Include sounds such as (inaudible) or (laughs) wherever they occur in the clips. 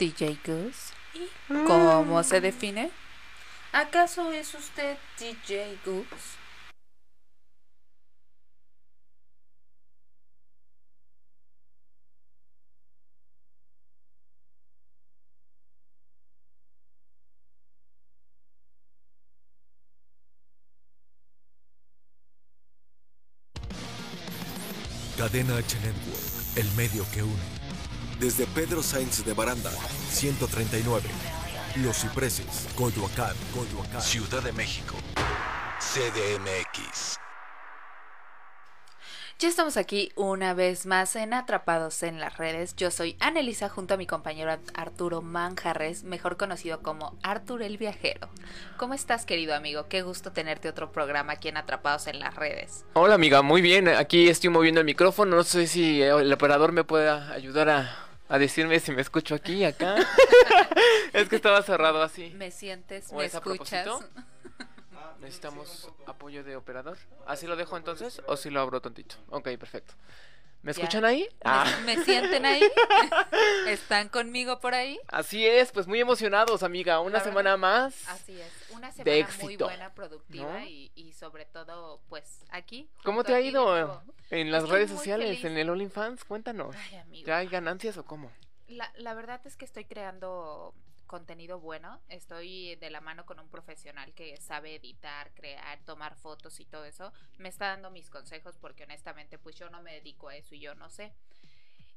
DJ Goose. ¿Y cómo se define? ¿Acaso es usted DJ Goose? Cadena H Network, el medio que une. Desde Pedro Sainz de Baranda, 139. Los Cipreses, Coyoacán, Coyoacán. Ciudad de México. CDMX. Ya estamos aquí una vez más en Atrapados en las redes. Yo soy Anelisa junto a mi compañero Arturo Manjarres, mejor conocido como Artur el Viajero. ¿Cómo estás, querido amigo? Qué gusto tenerte otro programa aquí en Atrapados en las redes. Hola amiga, muy bien. Aquí estoy moviendo el micrófono. No sé si el operador me puede ayudar a, a decirme si me escucho aquí, acá. (laughs) es que estaba cerrado así. ¿Me sientes? ¿O ¿Me es escuchas? propósito? Necesitamos apoyo de operador. ¿Así lo dejo entonces o si lo abro tontito? Ok, perfecto. ¿Me Ya. escuchan ahí? ¿Me, Ah. me sienten ahí? (laughs) ¿Están conmigo por ahí? Así es, pues muy emocionados, amiga. Una semana más. Así es, una De semana muy buena, productiva ¿no? y, y sobre todo, pues, aquí. ¿Cómo te ha ido en las Estoy redes sociales, feliz. en el OnlyFans? Cuéntanos. Ay, amigo. ¿Ya hay ganancias o cómo? La, la verdad es que estoy creando contenido bueno. Estoy de la mano con un profesional que sabe editar, crear, tomar fotos y todo eso. Me está dando mis consejos porque honestamente pues yo no me dedico a eso y yo no sé.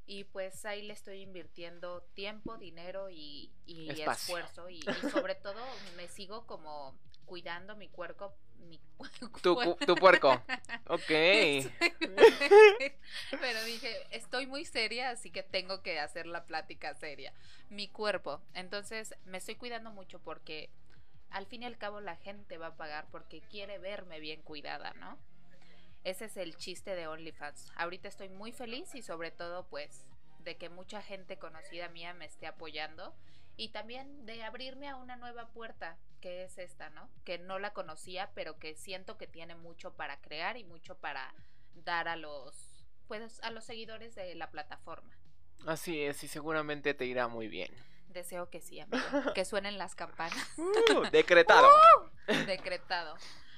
Y pues ahí le estoy invirtiendo tiempo, dinero y, y esfuerzo. Y, y sobre todo me sigo como cuidando mi cuerpo. Mi (laughs) Tu, tu puerco. Ok. (laughs) Pero dije, estoy muy seria, así que tengo que hacer la plática seria. Mi cuerpo. Entonces, me estoy cuidando mucho porque al fin y al cabo la gente va a pagar porque quiere verme bien cuidada, ¿no? Ese es el chiste de OnlyFans. Ahorita estoy muy feliz y sobre todo, pues, de que mucha gente conocida mía me esté apoyando y también de abrirme a una nueva puerta, que es esta, ¿no? Que no la conocía, pero que siento que tiene mucho para crear y mucho para dar a los pues a los seguidores de la plataforma. Así es, y seguramente te irá muy bien. Deseo que sí, amigo. (laughs) Que suenen las campanas. Uh, (laughs) decretado. Decretado.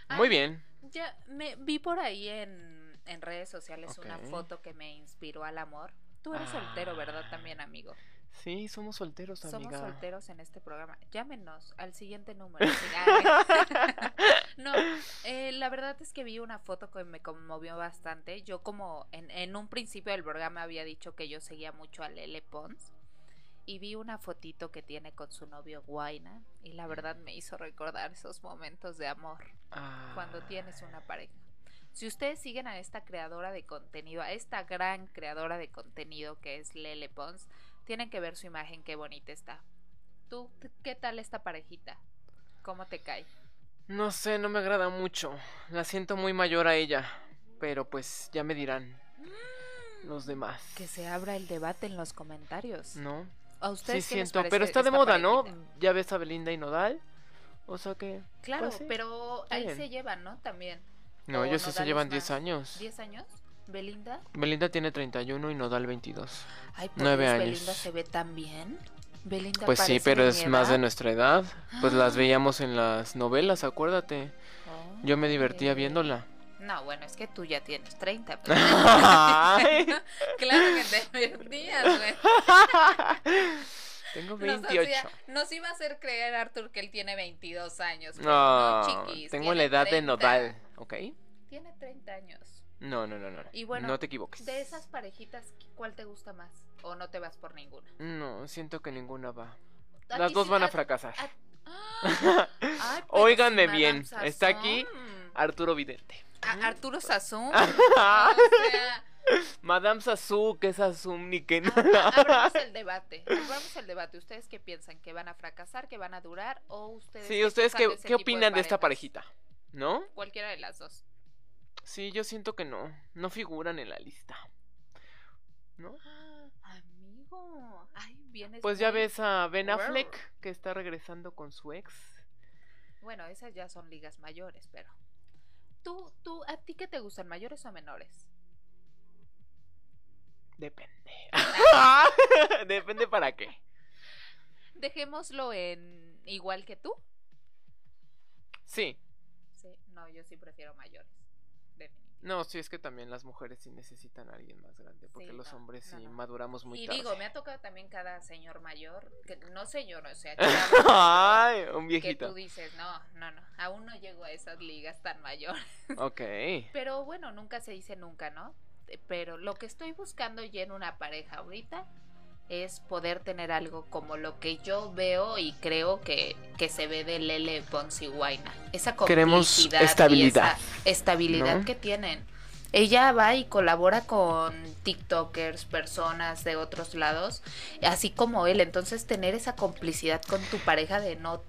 Ay, Muy bien. Ya me vi por ahí en, en redes sociales una foto que me inspiró al amor. Tú eres Ah. soltero, ¿verdad? También, amigo. Sí, somos solteros, Somos amiga. solteros en este programa. Llámenos al siguiente número. (laughs) Ah, (laughs) no, eh, la verdad es que vi una foto que me conmovió bastante. Yo como en, en un principio del programa había dicho que yo seguía mucho a Lele Pons. Y vi una fotito que tiene con su novio Guaina. Y la verdad me hizo recordar esos momentos de amor Ah. cuando tienes una pareja. Si ustedes siguen a esta creadora de contenido, a esta gran creadora de contenido que es Lele Pons, tienen que ver su imagen, qué bonita está. ¿Tú qué tal esta parejita? ¿Cómo te cae? No sé, no me agrada mucho. La siento muy mayor a ella. Pero pues ya me dirán los demás. Que se abra el debate en los comentarios. ¿No? ¿A Sí ustedes les siento. Pero está de moda, ¿no? parejita? Ya ves a Belinda y Nodal. O sea que. Claro, pues sí. pero ahí bien. se llevan, ¿no? También. No, o ellos sí se llevan es 10 más. años. ¿10 años? ¿Belinda? Belinda tiene 31 y Nodal 22. Ay, Nueve Dios, años. Belinda se ve tan bien. Belinda Pues sí, pero de es mi más de edad. nuestra edad. Pues las veíamos en las novelas, acuérdate. Oh, Yo me divertía ok. viéndola. No, bueno, es que tú ya tienes 30. pero- Ay. (laughs) claro que te divertías, güey. (laughs) Tengo Nos, 28. hacía- nos iba a hacer creer, Arthur, que él tiene 22 años. No, no, chiquis, tengo la edad de 30. Nodal, ¿ok? Tiene 30 años. No, no, no, no. Y bueno, no te equivoques. De esas parejitas, ¿cuál te gusta más? ¿O no te vas por ninguna? No, siento que ninguna va. ¿A Las dos sí- van a a- fracasar. a- (laughs) ¡Ah! Ay, Óiganme bien, está aquí. Arturo Vidente. A- Arturo Sazón. (laughs) o sea, Madame Sasu, que es Sasum, ni que a- abramos el debate. Abramos el debate. ¿Ustedes qué piensan? ¿Que van a fracasar? ¿Que van a durar? ¿O ustedes Sí, ¿ustedes qué, qué opinan de esta parejita? ¿No? Cualquiera de las dos. Sí, yo siento que no. No figuran en la lista. ¿No? Ah, Amigo. Ay, vienes Pues ya ves a Ben. Affleck, que está regresando con su ex. Bueno, esas ya son ligas mayores, pero. ¿Tú, tú, a ti qué te gustan, mayores o menores? Depende. (laughs) (laughs) Depende para qué. Dejémoslo en igual que tú. Sí. Sí, no, yo sí prefiero mayores. No, sí, es que también las mujeres sí necesitan a alguien más grande, porque Sí, los no, hombres sí no. maduramos muy Y tarde. digo, me ha tocado también cada señor mayor, que no señor, o sea, (laughs) Ay, un que viejito. tú dices, no, no, no, aún no llego a esas ligas tan mayores. (laughs) Ok. Pero bueno, nunca se dice nunca, ¿no? Pero lo que estoy buscando ya en una pareja ahorita es poder tener algo como lo que yo veo y creo que, que se ve de Lele Pons y Guaina. Esa Queremos complicidad y estabilidad, esa estabilidad ¿no? que tienen. Ella va y colabora con TikTokers, personas de otros lados, así como él. Entonces tener esa complicidad con tu pareja de no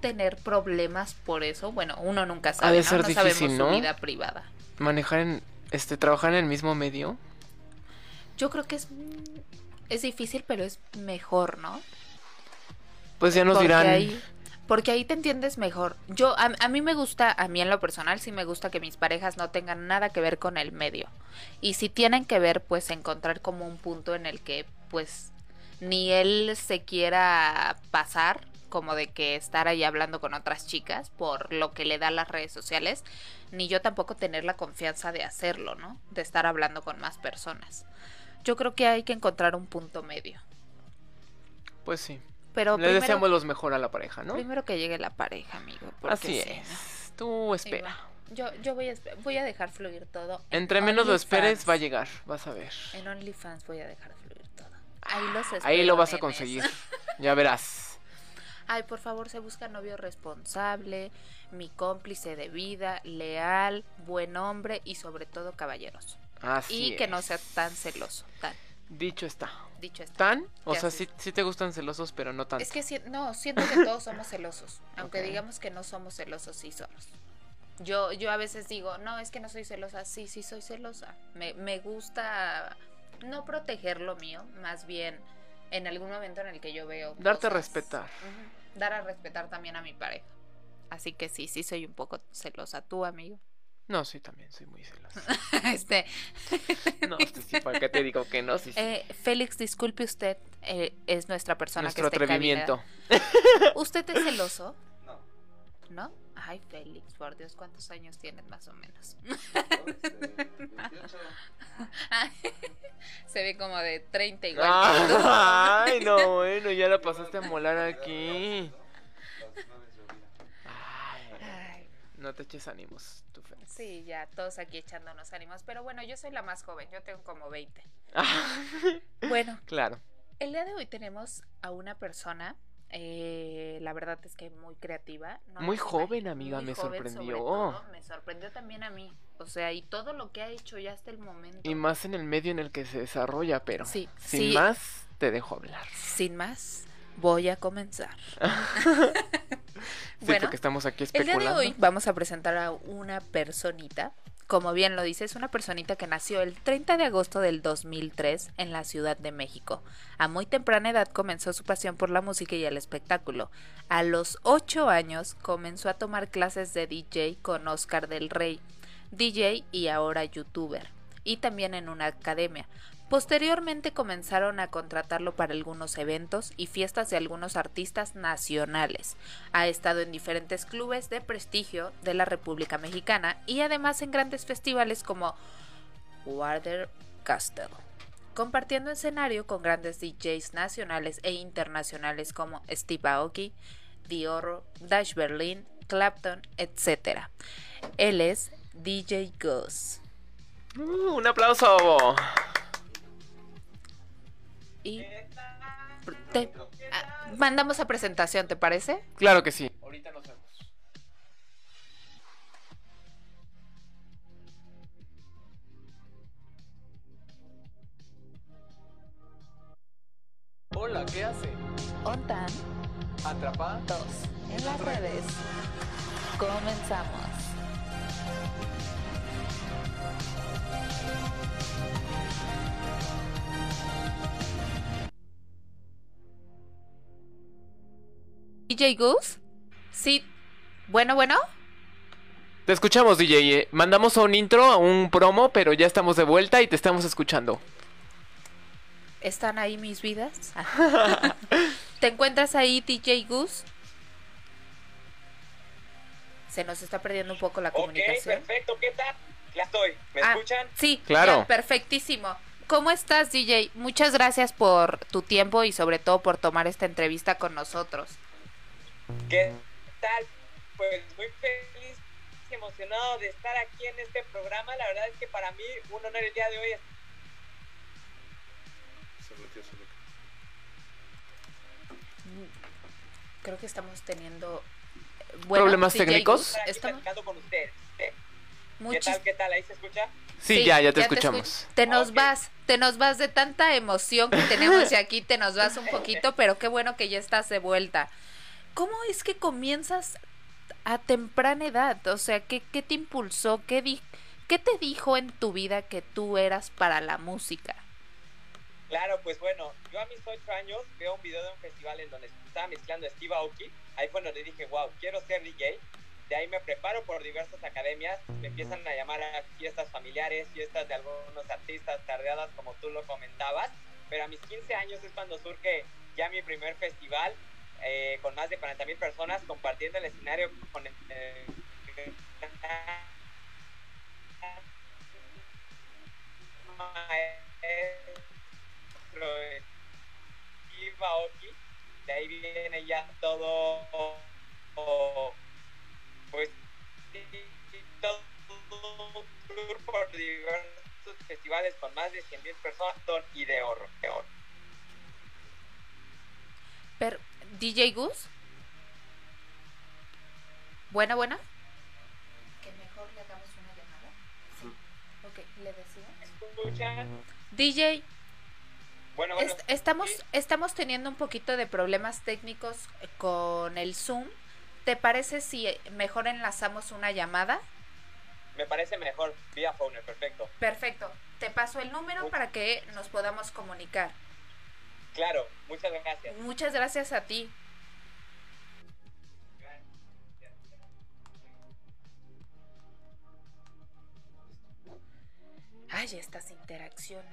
tener problemas por eso, bueno, uno nunca sabe, de ¿no? ser no difícil, sabemos ¿no? su vida privada. Manejar en, este, trabajar en el mismo medio. Yo creo que es, es difícil, pero es mejor, ¿no? Pues ya nos porque dirán. Ahí, porque ahí te entiendes mejor. Yo, a, a mí me gusta, a mí en lo personal, sí me gusta que mis parejas no tengan nada que ver con el medio. Y si tienen que ver, pues encontrar como un punto en el que, pues, ni él se quiera pasar, como de que estar ahí hablando con otras chicas por lo que le da las redes sociales, ni yo tampoco tener la confianza de hacerlo, ¿no? De estar hablando con más personas. Yo creo que hay que encontrar un punto medio. Pues sí. Pero Le primero, deseamos los mejor a la pareja, ¿no? primero que llegue la pareja, amigo. Así sí, es. Tú espera. Yo, yo voy, a, voy a dejar fluir todo. en Entre menos lo esperes, va a llegar. Vas a ver. En OnlyFans voy a dejar fluir todo. Ahí los Ahí lo vas a conseguir. Ya verás. (laughs) Ay, por favor, se busca novio responsable, mi cómplice de vida, leal, buen hombre y sobre todo caballeroso. Así y que no sea tan celoso, tan. Dicho está. Dicho está. ¿Tan? O ¿Qué sea, sí, sí te gustan celosos, pero no tanto. Es que si- no, siento que todos somos celosos. (laughs) Aunque digamos que no somos celosos, sí somos. Yo, yo a veces digo, no, es que no soy celosa. Sí, sí soy celosa. Me, me gusta no proteger lo mío, más bien en algún momento en el que yo veo. Darte a respetar. Dar a respetar también a mi pareja. Así que sí, sí soy un poco celosa. ¿Tú, amigo? No, sí, también soy muy celoso. (laughs) este, (laughs) No, sí, sí, ¿para qué te digo que no? Sí, sí. eh, Félix, disculpe usted, eh, es nuestra persona Nuestro que está en atrevimiento. (laughs) ¿Usted es celoso? No. ¿No? Ay, Félix, por Dios, ¿cuántos años tienes más o menos? Este, 28, Se ve como de 30 igual. Ah, Ay, no, bueno, ya la pasaste a molar aquí. las nueve de vida. Ay, Ay, no te eches ánimos, tu Félix. sí, ya todos aquí echándonos ánimos. Pero bueno, yo soy la más joven, yo tengo como 20. (laughs) Bueno, claro. el día de hoy tenemos a una persona, eh, la verdad es que muy creativa. no Muy joven, amiga, muy me joven sorprendió. todo, me sorprendió también a mí. O sea, y todo lo que ha hecho ya hasta el momento. Y más en el medio en el que se desarrolla, pero Sí, sin sí. más, te dejo hablar. Sin más, voy a comenzar. (laughs) Sí, Bueno, porque estamos aquí El día especulando. de hoy vamos a presentar a una personita. Como bien lo dice, es una personita que nació el 30 de agosto del 2003 en la Ciudad de México. A muy temprana edad comenzó su pasión por la música y el espectáculo. A los 8 años comenzó a tomar clases de DJ con Oscar del Rey, DJ y ahora youtuber, y también en una academia. Posteriormente comenzaron a contratarlo para algunos eventos y fiestas de algunos artistas nacionales. Ha estado en diferentes clubes de prestigio de la República Mexicana y además en grandes festivales como Water Castle, compartiendo escenario con grandes DJs nacionales e internacionales como Steve Aoki, Dior, Dash Berlin, Clapton, etc. Él es DJ Gus. Uh, un aplauso. Y te- ah, mandamos a presentación, ¿te parece? Claro que sí. Ahorita nos vemos. Hola, ¿qué hace? Ontan ¿Atrapa? 2 en las redes. Comenzamos. DJ Goose? Sí. Bueno, bueno. Te escuchamos, DJ. eh. Mandamos un intro, un promo, pero ya estamos de vuelta y te estamos escuchando. ¿Están ahí mis vidas? Ah. (laughs) ¿Te encuentras ahí, DJ Gus? Se nos está perdiendo un poco la Ok, comunicación. perfecto, ¿qué tal? Ya estoy, ¿me Ah, escuchan? Sí, Claro. ya, perfectísimo. ¿Cómo estás, DJ? Muchas gracias por tu tiempo y sobre todo por tomar esta entrevista con nosotros. ¿Qué tal? Pues muy feliz y emocionado de estar aquí en este programa. La verdad es que para mí un honor el día de hoy es Se metió su loca. Creo que estamos teniendo eh, bueno, ¿Problemas DJ técnicos? Estamos platicando con ustedes. ¿Qué tal? ¿Qué tal? ¿Ahí se escucha? Sí, ya, ya te escuch- escuchamos. Te nos Ok. vas, te nos vas de tanta emoción que tenemos y aquí te nos vas un (laughs) poquito, pero qué bueno que ya estás de vuelta. ¿Cómo es que comienzas a temprana edad? O sea, ¿qué, qué te impulsó? ¿Qué, di- ¿Qué te dijo en tu vida que tú eras para la música? Claro, pues bueno, yo a mis 8 años veo un video de un festival en donde estaba mezclando Steve Aoki. Ahí fue donde dije, wow, quiero ser DJ. De ahí me preparo por diversas academias. Me empiezan a llamar a fiestas familiares, fiestas de algunos artistas, tardeadas como tú lo comentabas. Pero a mis 15 años es cuando surge ya mi primer festival eh, con más de 40 mil personas compartiendo el escenario con el, eh, maestro Steve Aoki. De ahí viene ya todo, pues, todo tour por diversos festivales con más de 100 mil personas y de oro, DJ Gus. Buena, buena. Que mejor le hagamos una llamada. Sí. Ok, le decimos. ¿Escuchan? DJ, Bueno, bueno. est- estamos, estamos teniendo un poquito de problemas técnicos con el Zoom. ¿Te parece si mejor enlazamos una llamada? Me parece mejor vía phone, perfecto. Perfecto. Te paso el número para que nos podamos comunicar. Claro, muchas gracias. Muchas gracias a ti. Ay, estas interacciones.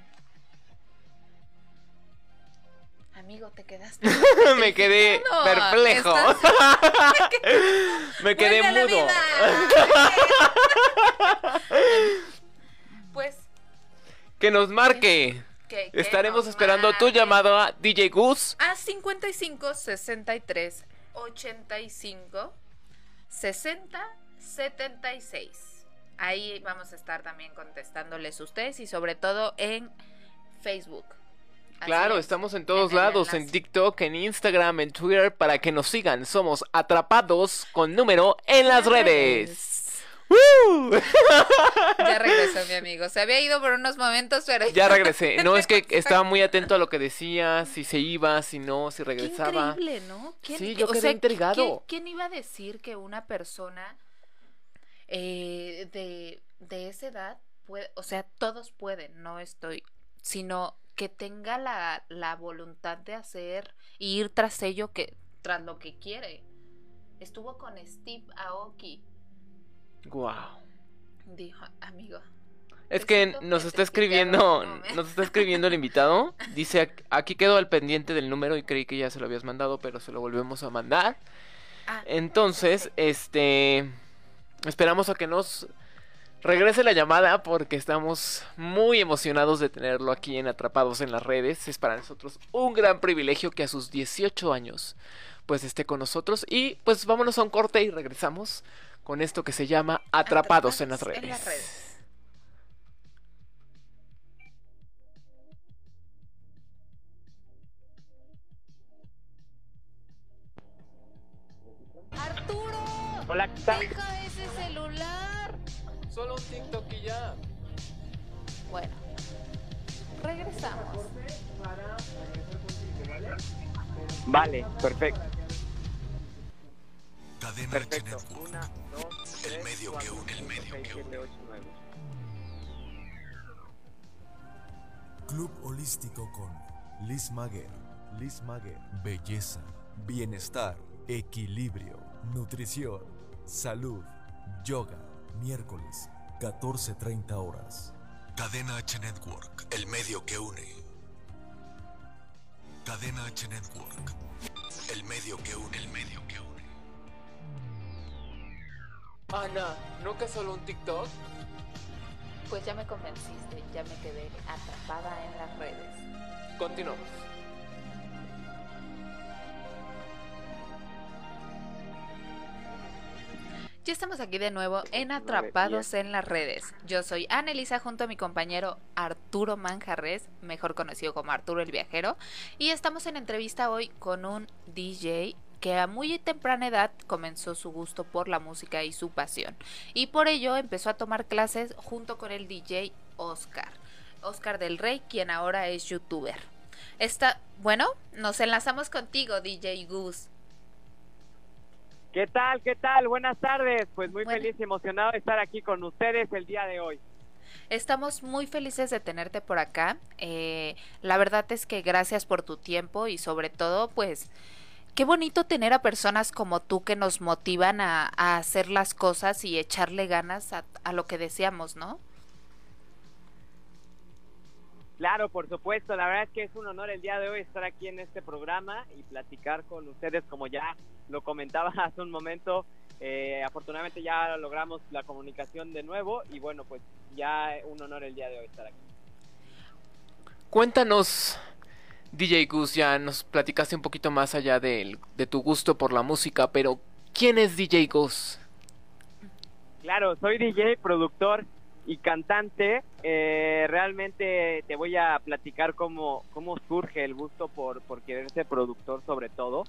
Amigo, te quedaste. (laughs) Me quedé perplejo. (laughs) Me quedé ¡Vuelve a la mudo. (laughs) pues, Que nos marque. Estaremos esperando tu llamado a DJ Gus. A 55 63 85 60 76. Ahí vamos a estar también contestándoles ustedes y sobre todo en Facebook. Así Claro, es. estamos en todos En lados, en. TikTok, en Instagram, en Twitter, para que nos sigan. Somos atrapados con número en las redes. Ya regresó mi amigo. Se había ido por unos momentos, pero Ya regresé. No, es que estaba muy atento a lo que decía, si se iba, si no, si Qué regresaba. increíble, ¿no? ¿Quién- Sí, yo quedé sea, intrigado. ¿quién, quién iba a decir que una persona eh, de, de esa edad puede, o sea, todos pueden, no estoy, sino que tenga la, la voluntad de hacer y ir tras ello que tras lo que quiere. Estuvo con Steve Aoki, Wow. dijo, amigo. Es que nos está escribiendo, nos está escribiendo el invitado. Dice, "Ac- aquí quedó al pendiente del número y creí que ya se lo habías mandado, pero se lo volvemos a mandar. Ah, Entonces, perfecto. este, esperamos a que nos regrese la llamada porque estamos muy emocionados de tenerlo aquí en Atrapados en las redes. Es para nosotros un gran privilegio que a sus 18 años pues esté con nosotros y pues vámonos a un corte y regresamos con esto que se llama Atrapados, en las redes. En las redes. Arturo, Hola, ¿qué tal? deja ese celular. Solo un TikTok y ya. Bueno, regresamos. Vale, perfecto. Cadena H Perfecto. Network. Una, dos, El tres, medio que une, el medio seis, que siete, une. ocho. Club Holístico con Liz Maguer. Liz Maguer. Belleza, bienestar, equilibrio, nutrición, salud, yoga. Miércoles, 14.30 horas. Cadena H Network, el medio que une. Cadena H Network. El medio que une, el medio que une. Ana, ¿no que solo un TikTok? Pues ya me convenciste, ya me quedé atrapada en las redes. Continuamos. Ya estamos aquí de nuevo en Atrapados en las redes. Yo soy Anelisa junto a mi compañero Arturo Manjarres, mejor conocido como Arturo el Viajero, y estamos en entrevista hoy con un DJ que a muy temprana edad comenzó su gusto por la música y su pasión, y por ello empezó a tomar clases junto con el DJ Oscar, Oscar del Rey, quien ahora es youtuber. Está, bueno, nos enlazamos contigo, DJ Goose. ¿Qué tal? ¿Qué tal? Buenas tardes. Pues muy feliz y emocionado de estar aquí con ustedes el día de hoy. Estamos muy felices de tenerte por acá. Eh, la verdad es que gracias por tu tiempo y sobre todo, pues, qué bonito tener a personas como tú que nos motivan a, a hacer las cosas y echarle ganas a, a lo que deseamos, ¿no? Claro, por supuesto. La verdad es que es un honor el día de hoy estar aquí en este programa y platicar con ustedes, como ya lo comentaba (laughs) hace un momento. Eh, afortunadamente ya logramos la comunicación de nuevo y bueno, pues ya un honor el día de hoy estar aquí. Cuéntanos, DJ Gus, ya nos platicaste un poquito más allá del- de, tu gusto por la música, pero ¿quién es DJ Gus? Claro, soy DJ, productor y cantante. Eh, realmente te voy a platicar cómo, cómo surge el gusto por, por querer ser productor sobre todo.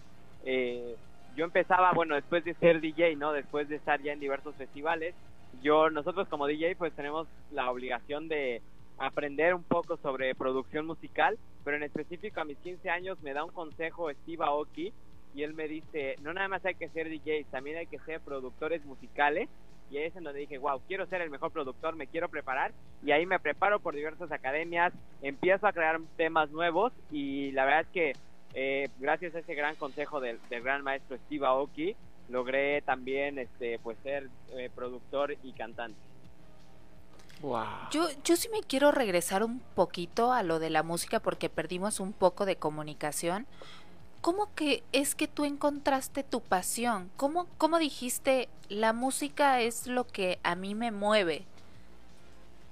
Eh, yo empezaba, bueno, después de ser DJ, ¿no? Después de estar ya en diversos festivales, yo, nosotros como DJ pues tenemos la obligación de aprender un poco sobre producción musical, pero en específico a mis 15 años me da un consejo Steve Aoki y él me dice, no nada más hay que ser DJs, también hay que ser productores musicales y ahí es en donde dije, wow, quiero ser el mejor productor, me quiero preparar y ahí me preparo por diversas academias, empiezo a crear temas nuevos y la verdad es que eh, gracias a ese gran consejo del, gran maestro Steve Aoki logré también este pues ser eh, productor y cantante. Wow. Yo, yo sí me quiero regresar un poquito a lo de la música porque perdimos un poco de comunicación. ¿Cómo que es que tú encontraste tu pasión? ¿Cómo, cómo dijiste, la música es lo que a mí me mueve?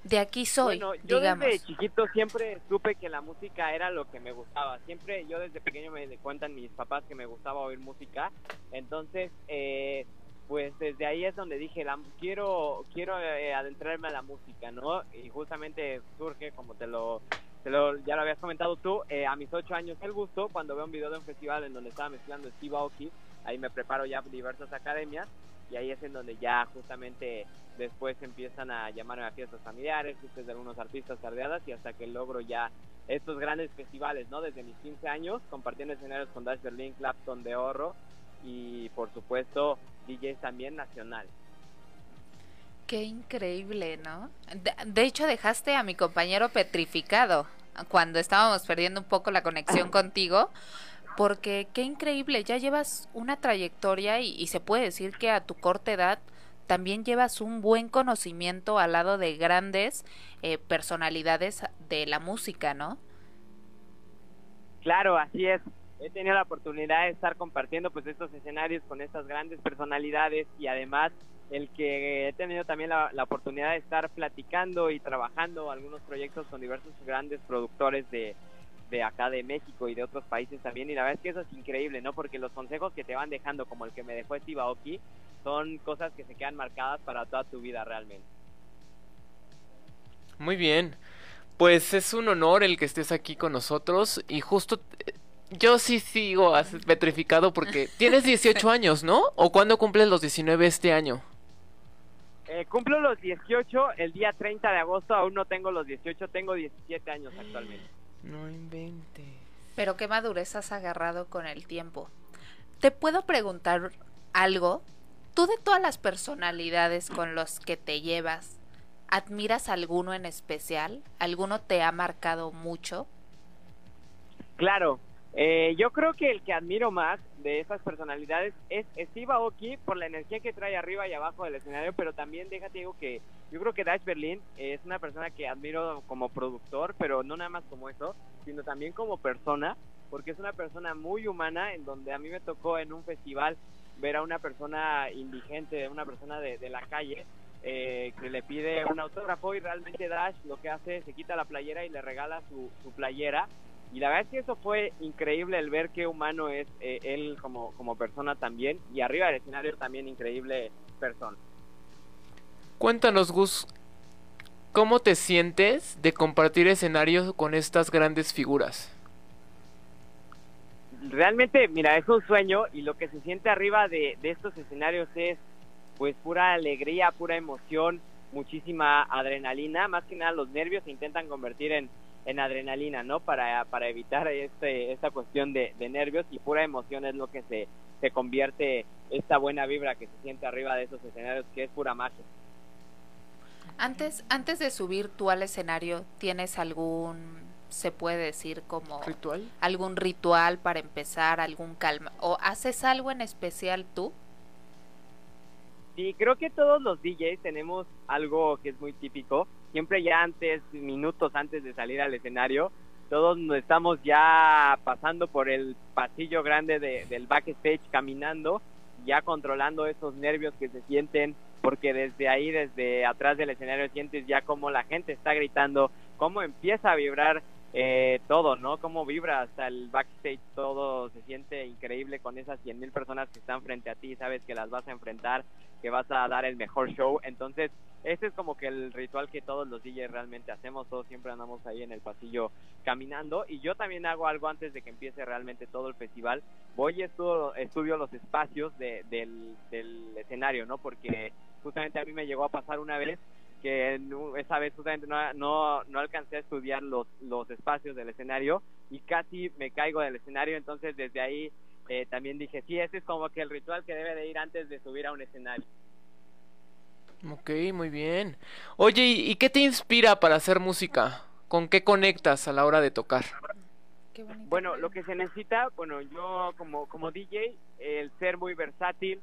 De aquí soy, Bueno, yo digamos. desde chiquito siempre supe que la música era lo que me gustaba. Siempre yo desde pequeño me cuentan mis papás que me gustaba oír música. Entonces, eh, pues desde ahí es donde dije, la, quiero quiero eh, adentrarme a la música, ¿no? Y justamente surge, como te lo, te lo ya lo habías comentado tú, eh, a mis ocho años el gusto, cuando veo un video de un festival en donde estaba mezclando Steve Aoki, ahí me preparo ya diversas academias y ahí es en donde ya justamente después empiezan a llamarme a fiestas familiares, fiestas de algunos artistas tardeadas y hasta que logro ya estos grandes festivales, ¿no? Desde mis 15 años, compartiendo escenarios con Dash Berlin, Clapton de Oro y por supuesto DJs también nacionales. Qué increíble, ¿no? De, de hecho, dejaste a mi compañero petrificado cuando estábamos perdiendo un poco la conexión (laughs) contigo, porque qué increíble, ya llevas una trayectoria y, y se puede decir que a tu corta edad también llevas un buen conocimiento al lado de grandes eh, personalidades de la música, ¿no? Claro, así es. He tenido la oportunidad de estar compartiendo pues estos escenarios con estas grandes personalidades y además el que he tenido también la, la oportunidad de estar platicando y trabajando algunos proyectos con diversos grandes productores de, de acá de México y de otros países también y la verdad es que eso es increíble, ¿no? Porque los consejos que te van dejando como el que me dejó Steve Aoki son cosas que se quedan marcadas para toda tu vida realmente. Muy bien. Pues es un honor el que estés aquí con nosotros y justo yo sí sigo petrificado porque (laughs) tienes 18 años, ¿no? ¿O cuándo cumples los 19 este año? Eh, cumplo los 18 el día 30 de agosto, aún no tengo los 18, tengo 17 años actualmente. No inventes. Pero qué madurez has agarrado con el tiempo. ¿Te puedo preguntar algo? ¿Tú de todas las personalidades con los que te llevas, admiras alguno en especial? ¿Alguno te ha marcado mucho? Claro, eh, yo creo que el que admiro más de esas personalidades es Steve Aoki por la energía que trae arriba y abajo del escenario, pero también déjate digo que yo creo que Dash Berlin es una persona que admiro como productor, pero no nada más como eso, sino también como persona. porque es una persona muy humana, en donde a mí me tocó en un festival ver a una persona indigente, una persona de, de la calle, eh, que le pide un autógrafo y realmente Dash lo que hace es se quita la playera y le regala su playera. Y la verdad es que eso fue increíble el ver qué humano es eh, él como, como persona también. Y arriba del escenario también increíble persona. Cuéntanos, Gus, ¿cómo te sientes de compartir escenarios con estas grandes figuras? Realmente, mira, es un sueño y lo que se siente arriba de, de estos escenarios es pues pura alegría, pura emoción, muchísima adrenalina, más que nada los nervios se intentan convertir en, en adrenalina, ¿no? Para, para evitar este, esta cuestión de, de nervios y pura emoción es lo que se, se convierte esta buena vibra que se siente arriba de esos escenarios, que es pura magia. Antes, antes de subir tú al escenario, ¿tienes algún, se puede decir como ¿Ritual? algún ritual para empezar, algún calma? ¿O haces algo en especial tú? Sí, creo que todos los DJs tenemos algo que es muy típico. Siempre ya antes, minutos antes de salir al escenario, todos estamos ya pasando por el pasillo grande de, del backstage caminando, ya controlando esos nervios que se sienten, porque desde ahí, desde atrás del escenario, sientes ya cómo la gente está gritando, cómo empieza a vibrar eh, todo, ¿no? Cómo vibra hasta el backstage, todo se siente increíble con esas 100 mil personas que están frente a ti, sabes que las vas a enfrentar, que vas a dar el mejor show, entonces ese es como que el ritual que todos los DJs realmente hacemos, todos siempre andamos ahí en el pasillo caminando. Y yo también hago algo antes de que empiece realmente todo el festival, voy y estudio, estudio los espacios de, del, del escenario, ¿no? Porque justamente a mí me llegó a pasar una vez que esa vez justamente no, no, no alcancé a estudiar los, los espacios del escenario y casi me caigo del escenario, entonces desde ahí eh, también dije, sí, ese es como que el ritual que debe de ir antes de subir a un escenario. Ok, muy bien. Oye, ¿y, y qué te inspira para hacer música? ¿Con qué conectas a la hora de tocar? Bueno, lo que se necesita, bueno, yo como, como DJ, el ser muy versátil,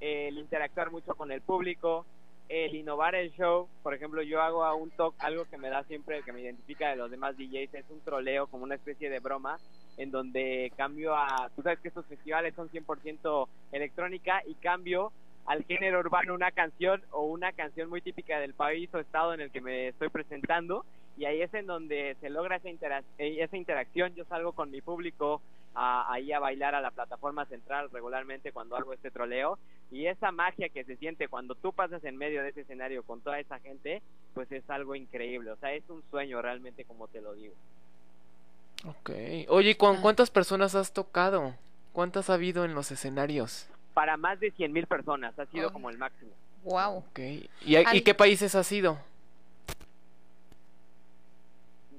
el interactuar mucho con el público, el innovar el show. Por ejemplo, yo hago a un talk algo que me da siempre, que me identifica de los demás DJs, es un troleo, como una especie de broma, en donde cambio a, tú sabes que estos festivales son 100% electrónica y cambio al género urbano una canción o una canción muy típica del país o estado en el que me estoy presentando y ahí es en donde se logra esa, interac- eh, esa interacción. Yo salgo con mi público a- ahí a bailar a la plataforma central regularmente cuando hago este troleo y esa magia que se siente cuando tú pasas en medio de ese escenario con toda esa gente, pues es algo increíble. O sea, es un sueño realmente como te lo digo. Ok. Oye, ¿y ¿con Ah. cuántas personas has tocado? ¿Cuántas ha habido en los escenarios? Para más de 100 mil personas ha sido Oh. como el máximo. Wow. Ok. ¿Y, a- y Al- qué países has ido?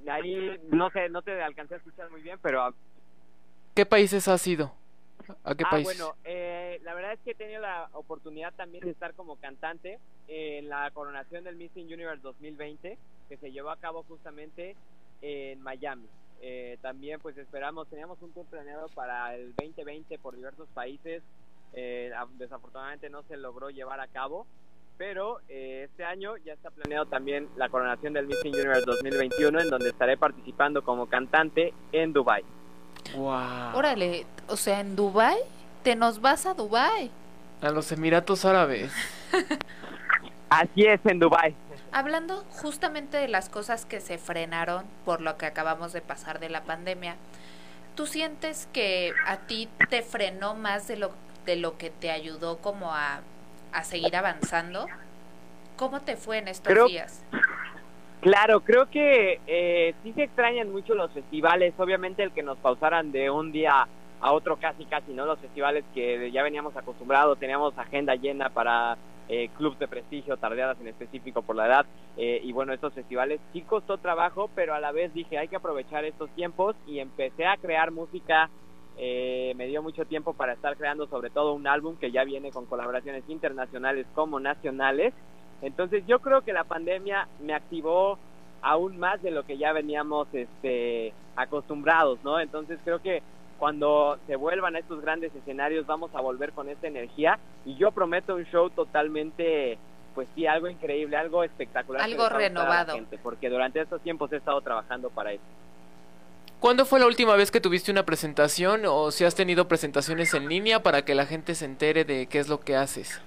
Ahí no sé, no te alcancé a escuchar muy bien, pero ¿Qué países has ido? ¿A qué ah, países? bueno, eh, la verdad es que he tenido la oportunidad también de estar como cantante en la coronación del Miss Universe 2020 que se llevó a cabo justamente en Miami. Eh, también pues esperamos, teníamos un tour planeado para el 2020 por diversos países, eh, desafortunadamente no se logró llevar a cabo, pero eh, este año ya está planeado también la coronación del Miss Universe 2021 en donde estaré participando como cantante en Dubai. Wow. Órale, o sea, en Dubai, te nos vas a Dubai. A los Emiratos Árabes. (laughs) Así es en Dubai. Hablando justamente de las cosas que se frenaron por lo que acabamos de pasar de la pandemia, ¿tú sientes que a ti te frenó más de lo, de lo que te ayudó como a, a seguir avanzando? ¿Cómo te fue en estos Creo- días? Claro, creo que eh, sí se extrañan mucho los festivales. Obviamente el que nos pausaran de un día a otro casi casi, ¿no? Los festivales que ya veníamos acostumbrados, teníamos agenda llena para eh, clubs de prestigio, tardeadas en específico por la edad. eh, y bueno, estos festivales sí costó trabajo, pero a la vez dije hay que aprovechar estos tiempos y empecé a crear música. eh, me dio mucho tiempo para estar creando sobre todo un álbum que ya viene con colaboraciones internacionales como nacionales. Entonces yo creo que la pandemia me activó aún más de lo que ya veníamos este, acostumbrados, ¿no? Entonces creo que cuando se vuelvan a estos grandes escenarios vamos a volver con esta energía y yo prometo un show totalmente, pues sí, algo increíble, algo espectacular. Algo renovado. gente, porque durante estos tiempos he estado trabajando para eso. ¿Cuándo fue la última vez que tuviste una presentación o si has tenido presentaciones en línea para que la gente se entere de qué es lo que haces?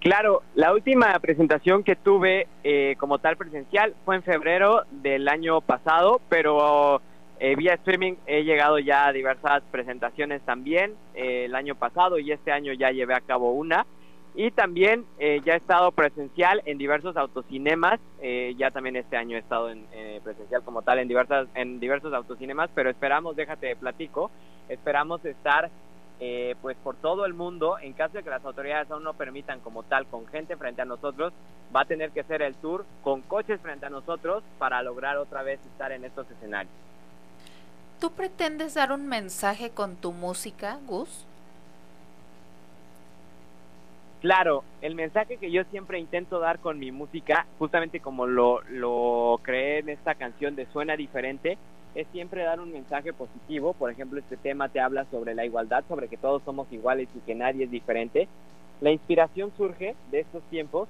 Claro, la última presentación que tuve eh, como tal presencial fue en febrero del año pasado, pero eh, vía streaming he llegado ya a diversas presentaciones también eh, el año pasado y este año ya llevé a cabo una. Y también eh, ya he estado presencial en diversos autocinemas, eh, ya también este año he estado en, eh, presencial como tal en, diversas, en diversos autocinemas, pero esperamos, déjate de platico, esperamos estar pues por todo el mundo, en caso de que las autoridades aún no permitan como tal con gente frente a nosotros, va a tener que ser el tour con coches frente a nosotros para lograr otra vez estar en estos escenarios. ¿Tú pretendes dar un mensaje con tu música, Gus? Claro, el mensaje que yo siempre intento dar con mi música, justamente como lo, lo creé en esta canción de Suena Diferente, es siempre dar un mensaje positivo. Por ejemplo, este tema te habla sobre la igualdad, sobre que todos somos iguales y que nadie es diferente. La inspiración surge de estos tiempos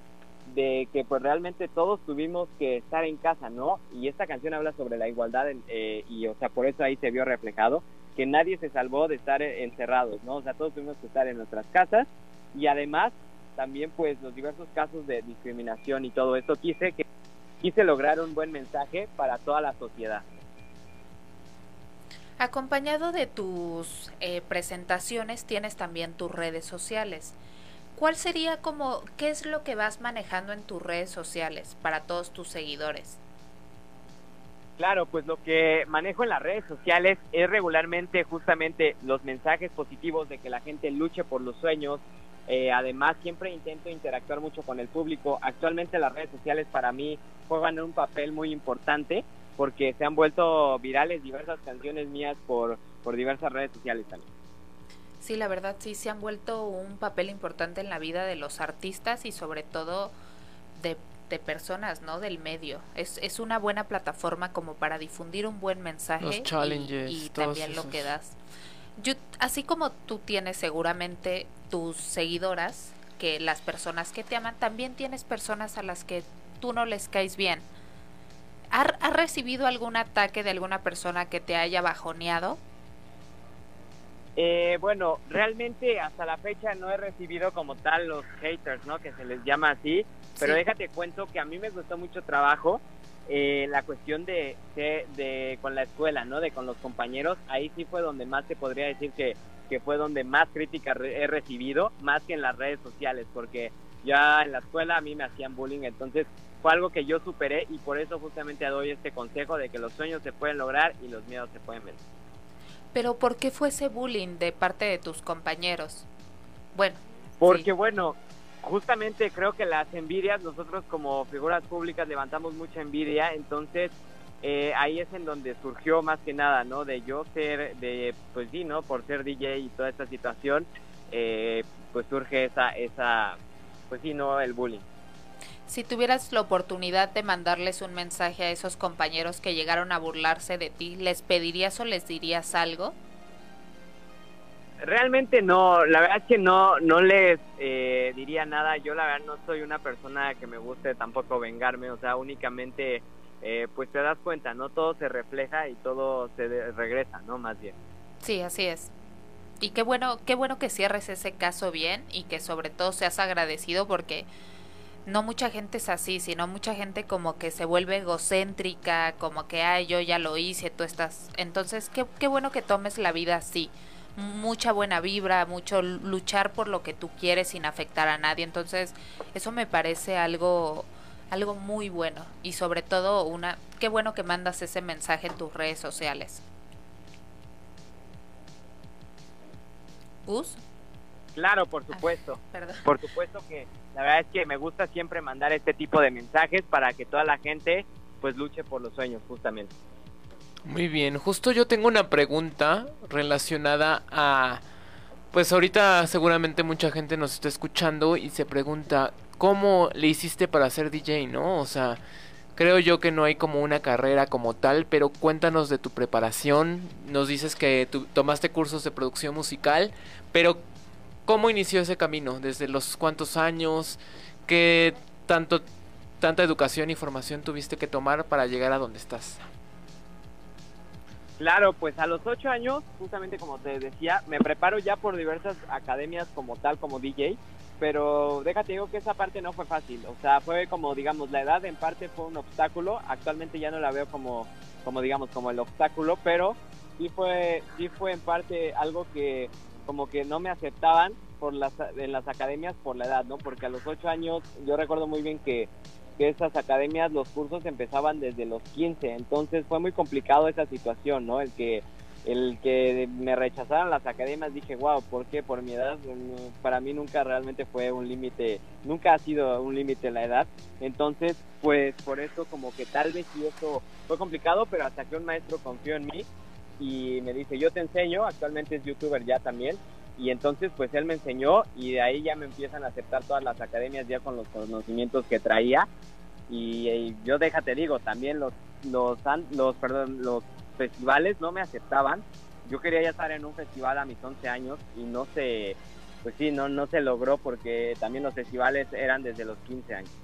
de que pues realmente todos tuvimos que estar en casa, ¿no? Y esta canción habla sobre la igualdad eh, y o sea, por eso ahí se vio reflejado que nadie se salvó de estar encerrados, ¿no? O sea, todos tuvimos que estar en nuestras casas y además también pues los diversos casos de discriminación y todo esto quise que quise lograr un buen mensaje para toda la sociedad. Acompañado de tus eh, presentaciones tienes también tus redes sociales. ¿Cuál sería como, qué es lo que vas manejando en tus redes sociales para todos tus seguidores? Claro, pues lo que manejo en las redes sociales es regularmente justamente los mensajes positivos de que la gente luche por los sueños. Eh, además, siempre intento interactuar mucho con el público. Actualmente las redes sociales para mí juegan un papel muy importante porque se han vuelto virales diversas canciones mías por, por diversas redes sociales también. Sí, la verdad sí se han vuelto un papel importante en la vida de los artistas y sobre todo de, de personas, ¿no? Del medio. Es, es una buena plataforma como para difundir un buen mensaje Los y- challenges, y, todos también lo que das. Yo, así como tú tienes seguramente tus seguidoras, que las personas que te aman, también tienes personas a las que tú no les caes bien. ¿Ha, ha recibido algún ataque de alguna persona que te haya bajoneado? Eh, bueno, realmente hasta la fecha no he recibido como tal los haters, ¿no? Que se les llama así. Pero Sí. déjate cuento que a mí me costó mucho trabajo eh, la cuestión de, de, de- con la escuela, ¿no? De con los compañeros. Ahí sí fue donde más te podría decir que, que fue donde más crítica re- he recibido, más que en las redes sociales, porque ya en la escuela a mí me hacían bullying, entonces fue algo que yo superé y por eso justamente doy este consejo de que los sueños se pueden lograr y los miedos se pueden vencer. Pero ¿por qué fue ese bullying de parte de tus compañeros? Bueno, Porque Sí. bueno, justamente creo que las envidias, nosotros como figuras públicas levantamos mucha envidia, entonces eh, ahí es en donde surgió más que nada, ¿no? De yo ser, de, pues sí, ¿no? Por ser DJ y toda esta situación, eh, pues surge esa, esa, pues sí, ¿no? El bullying. Si tuvieras la oportunidad de mandarles un mensaje a esos compañeros que llegaron a burlarse de ti, ¿les pedirías o les dirías algo? Realmente no, la verdad es que no, no les eh, diría nada. Yo la verdad no soy una persona que me guste tampoco vengarme, o sea, únicamente, eh, pues te das cuenta, ¿no? Todo se refleja y todo se de- regresa, ¿no? Más bien. Sí, así es. Y qué bueno, qué bueno que cierres ese caso bien y que sobre todo seas agradecido porque no mucha gente es así, sino mucha gente como que se vuelve egocéntrica, como que, ay, yo ya lo hice, tú estás... Entonces, qué, qué bueno que tomes la vida así. Mucha buena vibra, mucho luchar por lo que tú quieres sin afectar a nadie. Entonces, eso me parece algo algo muy bueno y sobre todo una qué bueno que mandas ese mensaje en tus redes sociales. Gus, Claro, por supuesto. perdón. Por supuesto que la verdad es que me gusta siempre mandar este tipo de mensajes para que toda la gente pues luche por los sueños, justamente. Muy bien, justo yo tengo una pregunta relacionada a... Pues ahorita seguramente mucha gente nos está escuchando y se pregunta, ¿cómo le hiciste para ser DJ, no? O sea, creo yo que no hay como una carrera como tal, pero cuéntanos de tu preparación. Nos dices que tú tomaste cursos de producción musical, pero ¿cómo inició ese camino? ¿Desde los cuántos años? ¿Qué tanto, tanta educación y formación tuviste que tomar para llegar a donde estás? Claro, pues a los ocho años, justamente como te decía, me preparo ya por diversas academias como tal, como DJ, pero déjate digo que esa parte no fue fácil, o sea, fue como, digamos, la edad en parte fue un obstáculo, actualmente ya no la veo como, como digamos, como el obstáculo, pero sí fue, sí fue en parte algo que como que no me aceptaban por las, en las academias por la edad, ¿no? Porque a los ocho años, yo recuerdo muy bien que esas academias, los cursos empezaban desde los 15, entonces fue muy complicado esa situación, ¿no? El que el que me rechazaran las academias dije, wow, ¿por qué? Por mi edad, para mí nunca realmente fue un límite, nunca ha sido un límite la edad, entonces pues por eso como que tal vez sí eso fue complicado, pero hasta que un maestro confió en mí y me dice, yo te enseño, actualmente es youtuber ya también, y entonces pues él me enseñó y de ahí ya me empiezan a aceptar todas las academias ya con los conocimientos que traía. Y, yo déjate digo también los los los perdón los festivales no me aceptaban. Yo quería ya estar en un festival a mis 11 años y no se pues sí no no se logró porque también los festivales eran desde los 15 años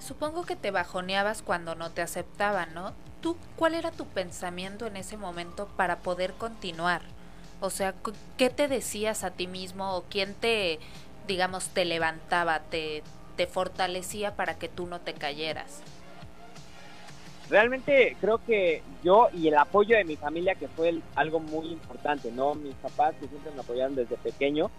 Supongo que te bajoneabas cuando no te aceptaban, ¿no? ¿Tú cuál era tu pensamiento en ese momento para poder continuar? O sea, ¿qué te decías a ti mismo o quién te, digamos, te levantaba, te, te fortalecía para que tú no te cayeras? Realmente creo que yo y el apoyo de mi familia, que fue algo muy importante, ¿no? Mis papás siempre me apoyaron desde pequeño.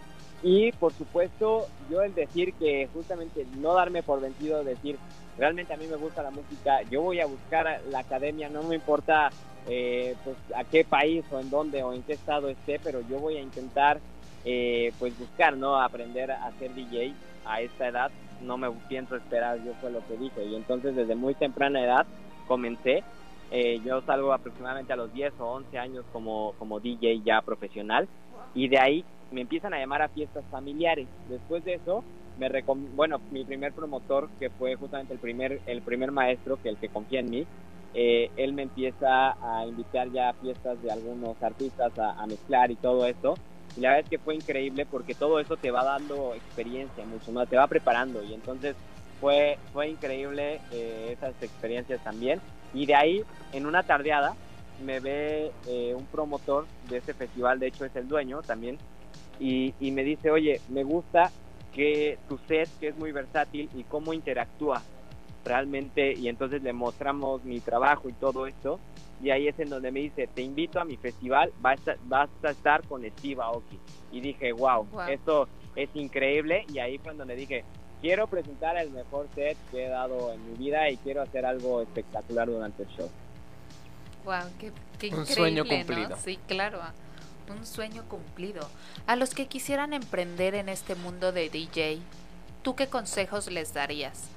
Y por supuesto, yo el decir que justamente no darme por vencido, decir, realmente a mí me gusta la música, yo voy a buscar la academia, no me importa eh, pues a qué país o en dónde o en qué estado esté, pero yo voy a intentar eh, pues buscar, ¿no? Aprender a ser DJ a esta edad, no me pienso esperar, yo fue lo que dije, y entonces desde muy temprana edad comencé, eh, yo salgo aproximadamente a los 10 o 11 años como, como DJ ya profesional, y de ahí me empiezan a llamar a fiestas familiares, después de eso me bueno, mi primer promotor, que fue justamente el primer, el primer maestro, que el que confía en mí, eh, él me empieza a invitar ya a fiestas de algunos artistas a, mezclar y todo eso. Y la verdad es que fue increíble porque todo eso te va dando experiencia mucho más, te va preparando y entonces fue, fue increíble eh, esas experiencias también. Y de ahí, en una tardeada, me ve eh, un promotor de ese festival, de hecho es el dueño también, y, y me dice, oye, me gusta que tu set, que es muy versátil y cómo interactúa realmente y entonces le mostramos mi trabajo y todo esto y ahí es en donde me dice te invito a mi festival vas a, vas a estar con Steve Aoki y dije wow, esto es increíble y ahí fue donde dije quiero presentar el mejor set que he dado en mi vida y quiero hacer algo espectacular durante el show wow qué, qué un sueño cumplido. Sí claro un sueño cumplido a los que quisieran emprender en este mundo de DJ tú qué consejos les darías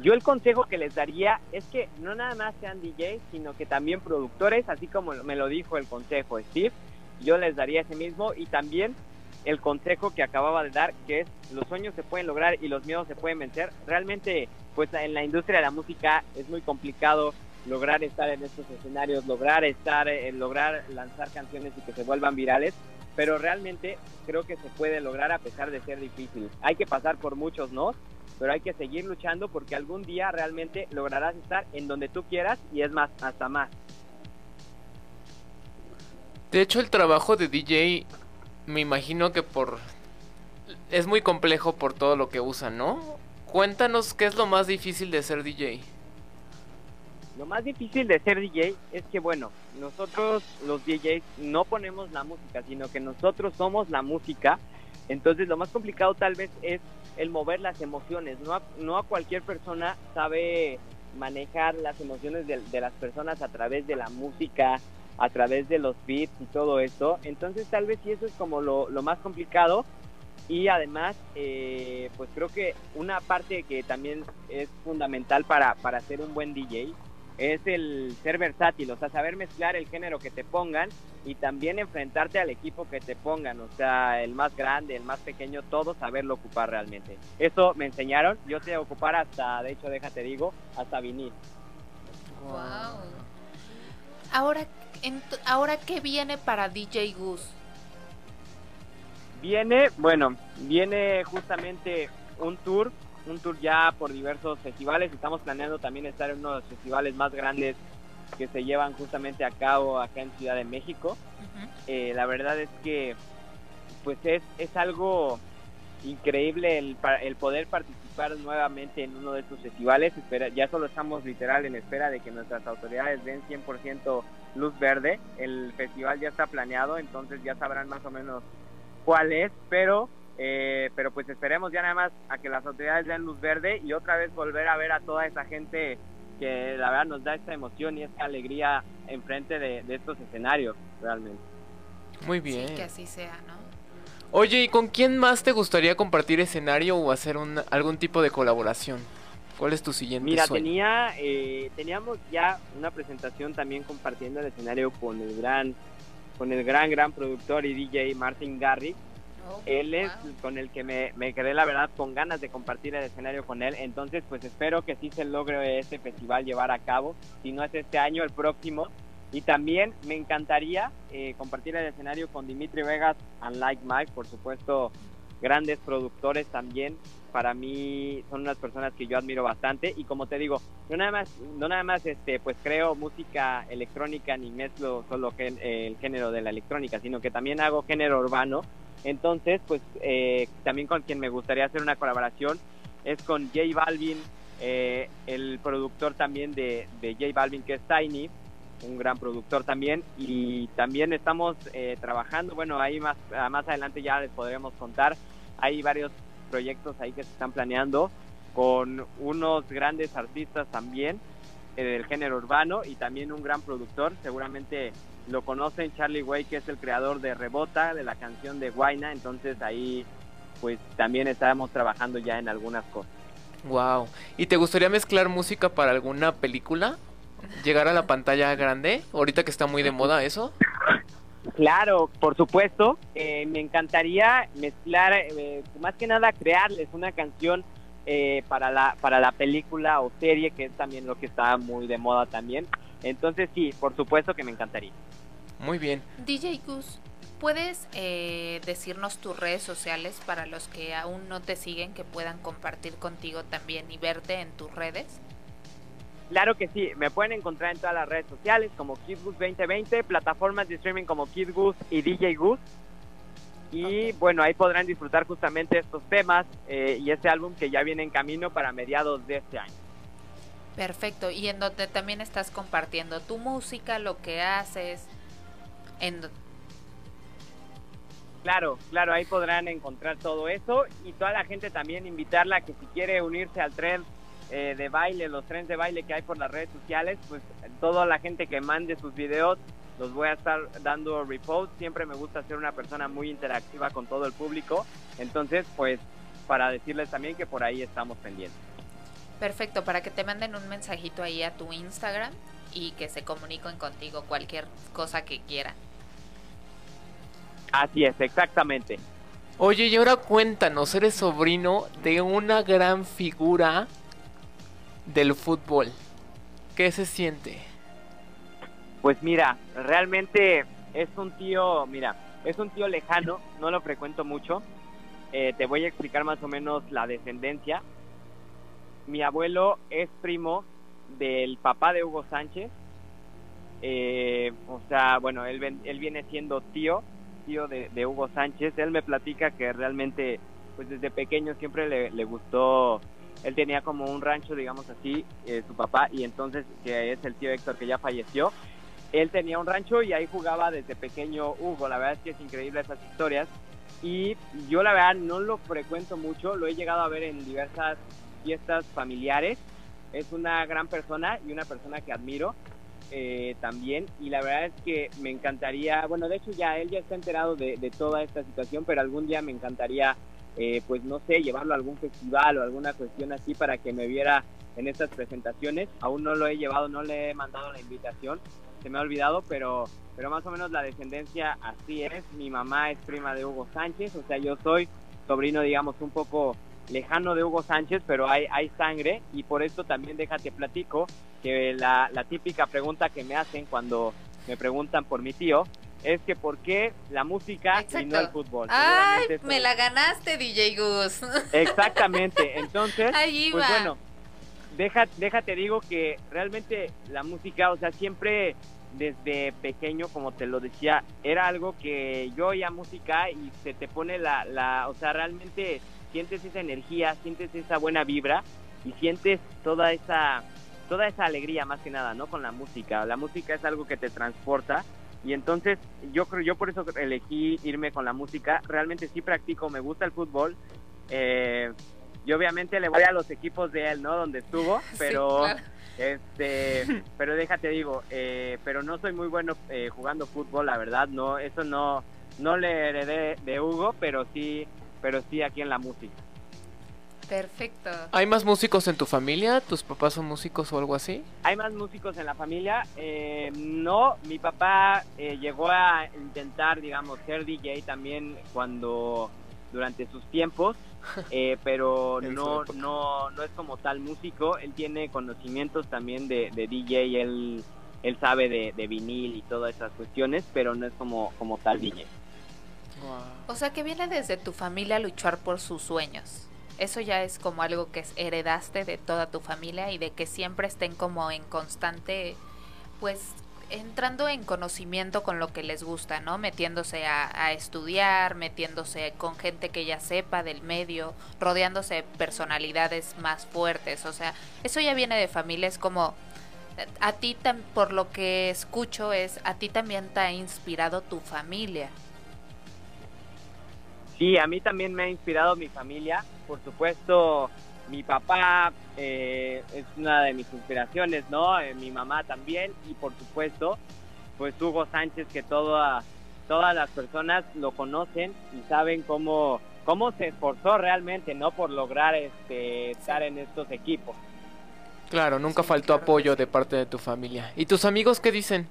yo el consejo que les daría es que no nada más sean DJs, sino que también productores, así como me lo dijo el consejo Steve, yo les daría ese mismo y también el consejo que acababa de dar, que es los sueños se pueden lograr y los miedos se pueden vencer. Realmente, pues en la industria de la música es muy complicado lograr estar en estos escenarios, lograr estar, eh, lograr lanzar canciones y que se vuelvan virales, pero realmente creo que se puede lograr a pesar de ser difícil. Hay que pasar por muchos no, pero hay que seguir luchando porque algún día realmente lograrás estar en donde tú quieras y es más, hasta más. De hecho, el trabajo de DJ, me imagino que por... Es muy complejo por todo lo que usan, ¿no? Cuéntanos qué es lo más difícil de ser DJ. Lo más difícil de ser DJ es que, bueno, nosotros los DJs no ponemos la música, sino que nosotros somos la música. Entonces lo más complicado tal vez es el mover las emociones. No a, no a cualquier persona sabe manejar las emociones de, las personas a través de la música, a través de los beats y todo eso. Entonces tal vez sí eso es como lo, lo más complicado. Y además, eh, pues creo que una parte que también es fundamental para, para ser un buen DJ es el ser versátil, o sea, saber mezclar el género que te pongan y también enfrentarte al equipo que te pongan, o sea, el más grande, el más pequeño, todo saberlo ocupar realmente. Eso me enseñaron, yo sé ocupar hasta, de hecho, déjate digo, hasta vinil. Wow. Ahora, ahora qué viene para DJ Gus? Viene, bueno, viene justamente un tour un tour ya por diversos festivales. Estamos planeando también estar en uno de los festivales más grandes que se llevan justamente a cabo acá en Ciudad de México. Ujú. Eh, la verdad es que pues es, es algo increíble el, el poder participar nuevamente en uno de estos festivales. Espera, ya solo estamos literal en espera de que nuestras autoridades den 100% luz verde. El festival ya está planeado, entonces ya sabrán más o menos cuál es, pero eh, pero pues esperemos ya nada más a que las autoridades den luz verde y otra vez volver a ver a toda esa gente que la verdad nos da esta emoción y esta alegría enfrente de, de estos escenarios realmente. Muy bien. Sí, que así sea, ¿no? Oye, ¿y con quién más te gustaría compartir escenario o hacer un, algún tipo de colaboración? ¿Cuál es tu siguiente Mira, sueño? tenía, eh, teníamos ya una presentación también compartiendo el escenario con el gran, con el gran, gran productor y DJ Martin Garrix. Él es con el que me, me quedé, la verdad, con ganas de compartir el escenario con él. Entonces, pues espero que sí se logre este festival llevar a cabo. Si no es este año, el próximo. Y también me encantaría eh, compartir el escenario con Dimitri Vegas and Like Mike, por supuesto, grandes productores también. Para mí son unas personas que yo admiro bastante y como te digo, no nada más, no nada más este, pues creo música electrónica ni mezclo solo el género de la electrónica, sino que también hago género urbano. Entonces, pues eh, también con quien me gustaría hacer una colaboración es con J Balvin, eh, el productor también de, de J Balvin que es Tiny, un gran productor también. Y también estamos eh, trabajando, bueno, ahí más, más adelante ya les podremos contar, hay varios proyectos ahí que se están planeando con unos grandes artistas también eh, del género urbano y también un gran productor, seguramente lo conocen, Charlie Way, que es el creador de Rebota, de la canción de Guaina, entonces ahí pues también estamos trabajando ya en algunas cosas. Wow. ¿Y te gustaría mezclar música para alguna película? ¿Llegar a la pantalla grande? Ahorita que está muy de moda eso. Claro, por supuesto. Eh, me encantaría mezclar, eh, más que nada crearles una canción eh, para la para la película o serie, que es también lo que está muy de moda también. Entonces sí, por supuesto que me encantaría. Muy bien. DJ Gus, ¿puedes eh, decirnos tus redes sociales para los que aún no te siguen, que puedan compartir contigo también y verte en tus redes? Claro que sí, me pueden encontrar en todas las redes sociales como KidGoose 2020, plataformas de streaming como KidGoose y DJ Goose. Y bueno, ahí podrán disfrutar justamente estos temas eh, y este álbum que ya viene en camino para mediados de este año. Perfecto, y en donde también estás compartiendo tu música, lo que haces, en Claro, claro, ahí podrán encontrar todo eso y toda la gente también invitarla a que si quiere unirse al tren eh, de baile, los trenes de baile que hay por las redes sociales, pues toda la gente que mande sus videos los voy a estar dando repost. Siempre me gusta ser una persona muy interactiva con todo el público, entonces pues para decirles también que por ahí estamos pendientes. Perfecto, para que te manden un mensajito ahí a tu Instagram y que se comuniquen contigo cualquier cosa que quieran. Así es, exactamente. Oye, y ahora cuéntanos, eres sobrino de una gran figura del fútbol. ¿Qué se siente? Pues mira, realmente es un tío, mira, es un tío lejano, no lo frecuento mucho. Eh, te voy a explicar más o menos la descendencia. Mi abuelo es primo del papá de Hugo Sánchez. Eh, o sea, bueno, él, él viene siendo tío, tío de, de Hugo Sánchez. Él me platica que realmente, pues desde pequeño siempre le, le gustó. Él tenía como un rancho, digamos así, eh, su papá, y entonces, que es el tío Héctor que ya falleció, él tenía un rancho y ahí jugaba desde pequeño Hugo. La verdad es que es increíble esas historias. Y yo la verdad no lo frecuento mucho, lo he llegado a ver en diversas fiestas familiares. Es una gran persona y una persona que admiro eh, también. Y la verdad es que me encantaría, bueno, de hecho ya él ya está enterado de, toda esta situación, pero algún día me encantaría, eh, pues no sé, llevarlo a algún festival o alguna cuestión así para que me viera en estas presentaciones. Aún no lo he llevado, no le he mandado la invitación se me ha olvidado, pero, pero más o menos la descendencia así es. Mi mamá es prima de Hugo Sánchez, o sea, yo soy sobrino, digamos, un poco lejano de Hugo Sánchez, pero hay, hay sangre y por esto también déjate platico que la, la típica pregunta que me hacen cuando me preguntan por mi tío es que por qué la música y no el fútbol. ¡Ay! Me la ganaste, DJ Gus. (laughs) Exactamente, entonces, Ahí pues bueno, deja, déjate digo que realmente la música, o sea, siempre desde pequeño, como te lo decía, era algo que yo oía música y se te pone la, la, o sea, realmente sientes esa energía, sientes esa buena vibra y sientes toda esa, toda esa alegría más que nada, ¿no? Con la música. La música es algo que te transporta y entonces yo creo, yo por eso elegí irme con la música. Realmente sí practico, me gusta el fútbol. Eh, y obviamente le voy a los equipos de él, ¿no? Donde estuvo, (laughs) pero claro. este, (laughs) pero déjate digo, eh, pero no soy muy bueno eh, jugando fútbol, la verdad, no, eso no, no le heredé de Hugo, pero sí, pero sí aquí en la música. Perfecto. ¿Hay más músicos en tu familia? ¿Tus papás son músicos o algo así? ¿Hay más músicos en la familia? Eh, no, mi papá eh, llegó a intentar, digamos, ser DJ también cuando durante sus tiempos, (laughs) eh, pero no, no, no es como tal músico. Él tiene conocimientos también de, de DJ, él, él sabe de, de vinil y todas esas cuestiones, pero no es como, como tal DJ. O sea que viene desde tu familia luchar por sus sueños. Eso ya es como algo que heredaste de toda tu familia y de que siempre estén como en constante, pues entrando en conocimiento con lo que les gusta, ¿no? Metiéndose a, a estudiar, metiéndose con gente que ya sepa del medio, rodeándose de personalidades más fuertes. O sea, eso ya viene de familia, es como a ti, por lo que escucho, es a ti también te ha inspirado tu familia. Sí, a mí también me ha inspirado mi familia. Por supuesto, mi papá eh, es una de mis inspiraciones, ¿no? Eh, mi mamá también. Y por supuesto, pues Hugo Sánchez, que toda, todas las personas lo conocen y saben cómo, cómo se esforzó realmente, ¿no? Por lograr este, estar en estos equipos. Claro, nunca Sí, faltó apoyo de parte de tu familia. ¿Y tus amigos qué dicen?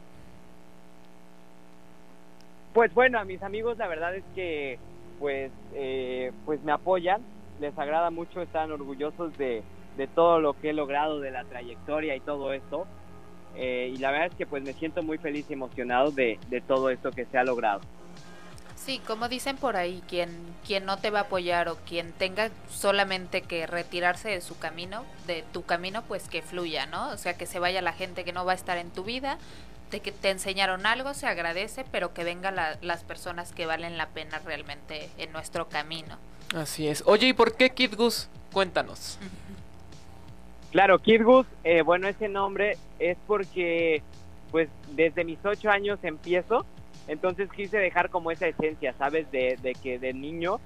Pues bueno, a mis amigos la verdad es que pues eh, pues me apoyan, les agrada mucho, están orgullosos de, de todo lo que he logrado, de la trayectoria y todo esto. Eh, y la verdad es que pues me siento muy feliz y emocionado de, de todo esto que se ha logrado. Sí, como dicen por ahí, quien, quien no te va a apoyar o quien tenga solamente que retirarse de su camino, de tu camino, pues que fluya, ¿no? O sea, que se vaya la gente que no va a estar en tu vida, de que te enseñaron algo, se agradece, pero que vengan la- las personas que valen la pena realmente en nuestro camino. Así es. Oye, ¿y por qué Kid Gus? Cuéntanos. (laughs) Claro, Kid Gus, eh, bueno, ese nombre es porque pues desde mis ocho años empiezo, entonces quise dejar como esa esencia, ¿sabes? De, de que de niño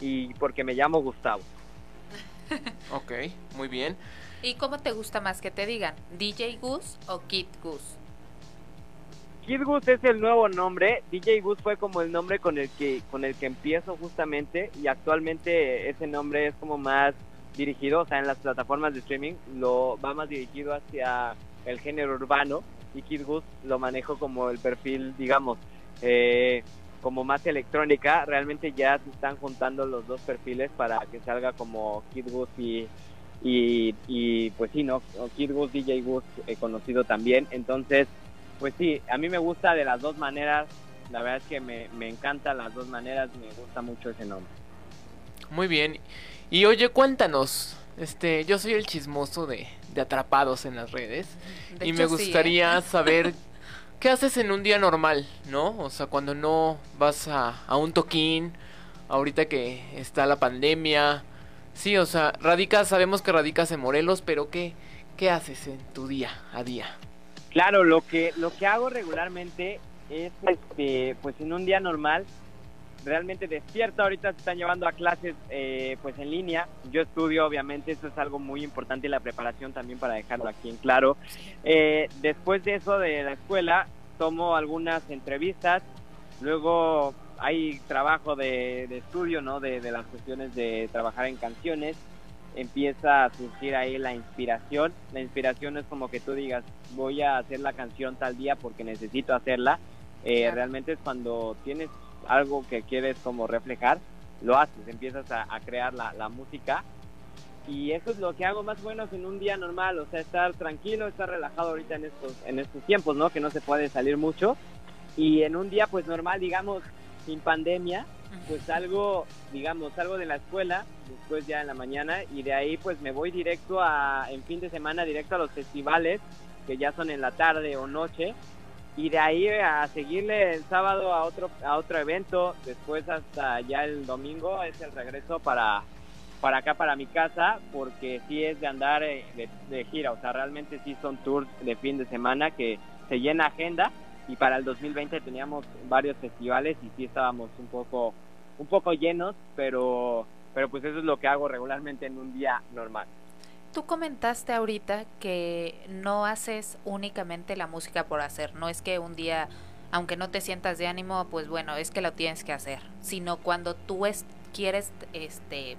y porque me llamo Gustavo. Ok, muy bien. ¿Y cómo te gusta más que te digan? ¿DJ Gus o Kid Gus? Kid Gus es el nuevo nombre, DJ Gus fue como el nombre con el que con el que empiezo justamente y actualmente ese nombre es como más dirigido, o sea, en las plataformas de streaming lo va más dirigido hacia el género urbano y Kid Gus lo manejo como el perfil, digamos, eh, como más electrónica, realmente ya se están juntando los dos perfiles para que salga como Kid Gus y, y, y, pues sí, ¿no? Kid Gus, DJ Gus, eh, conocido también, entonces pues sí, a mí me gusta de las dos maneras. La verdad es que me, me encantan las dos maneras. Me gusta mucho ese nombre. Muy bien. Y oye, cuéntanos. Este, yo soy el chismoso de, de atrapados en las redes. De y hecho, me sí, ¿eh? gustaría (laughs) saber qué haces en un día normal, ¿no? O sea, cuando no vas a, a un toquín, ahorita que está la pandemia. Sí, o sea, radicas, sabemos que radicas en Morelos, pero ¿qué, qué haces en tu día a día? Claro, lo que, lo que hago regularmente es, este, pues en un día normal, realmente despierto. Ahorita se están llevando a clases, eh, pues en línea. Yo estudio, obviamente, eso es algo muy importante y la preparación también para dejarlo aquí en claro. Eh, después de eso, de la escuela, tomo algunas entrevistas. Luego hay trabajo de, estudio, ¿no? De, de las cuestiones de trabajar en canciones empieza a surgir ahí la inspiración. La inspiración es como que tú digas, voy a hacer la canción tal día porque necesito hacerla. Eh, Claro. Realmente es cuando tienes algo que quieres como reflejar, lo haces, empiezas a, a crear la, la música. Y eso es lo que hago más o menos en un día normal, o sea, estar tranquilo, estar relajado ahorita en estos, en estos tiempos, ¿no? Que no se puede salir mucho. Y en un día pues normal, digamos, sin pandemia, pues salgo, digamos, salgo de la escuela, después ya en la mañana, y de ahí pues me voy directo a, en fin de semana, directo a los festivales, que ya son en la tarde o noche, y de ahí a seguirle el sábado a otro, a otro evento, después hasta ya el domingo es el regreso para, para acá, para mi casa, porque sí es de andar eh, de, de gira, o sea, realmente sí son tours de fin de semana que se llena agenda y para el 2020 teníamos varios festivales y sí estábamos un poco un poco llenos, pero pero pues eso es lo que hago regularmente en un día normal. Tú comentaste ahorita que no haces únicamente la música por hacer, no es que un día aunque no te sientas de ánimo, pues bueno, es que lo tienes que hacer, sino cuando tú es, quieres este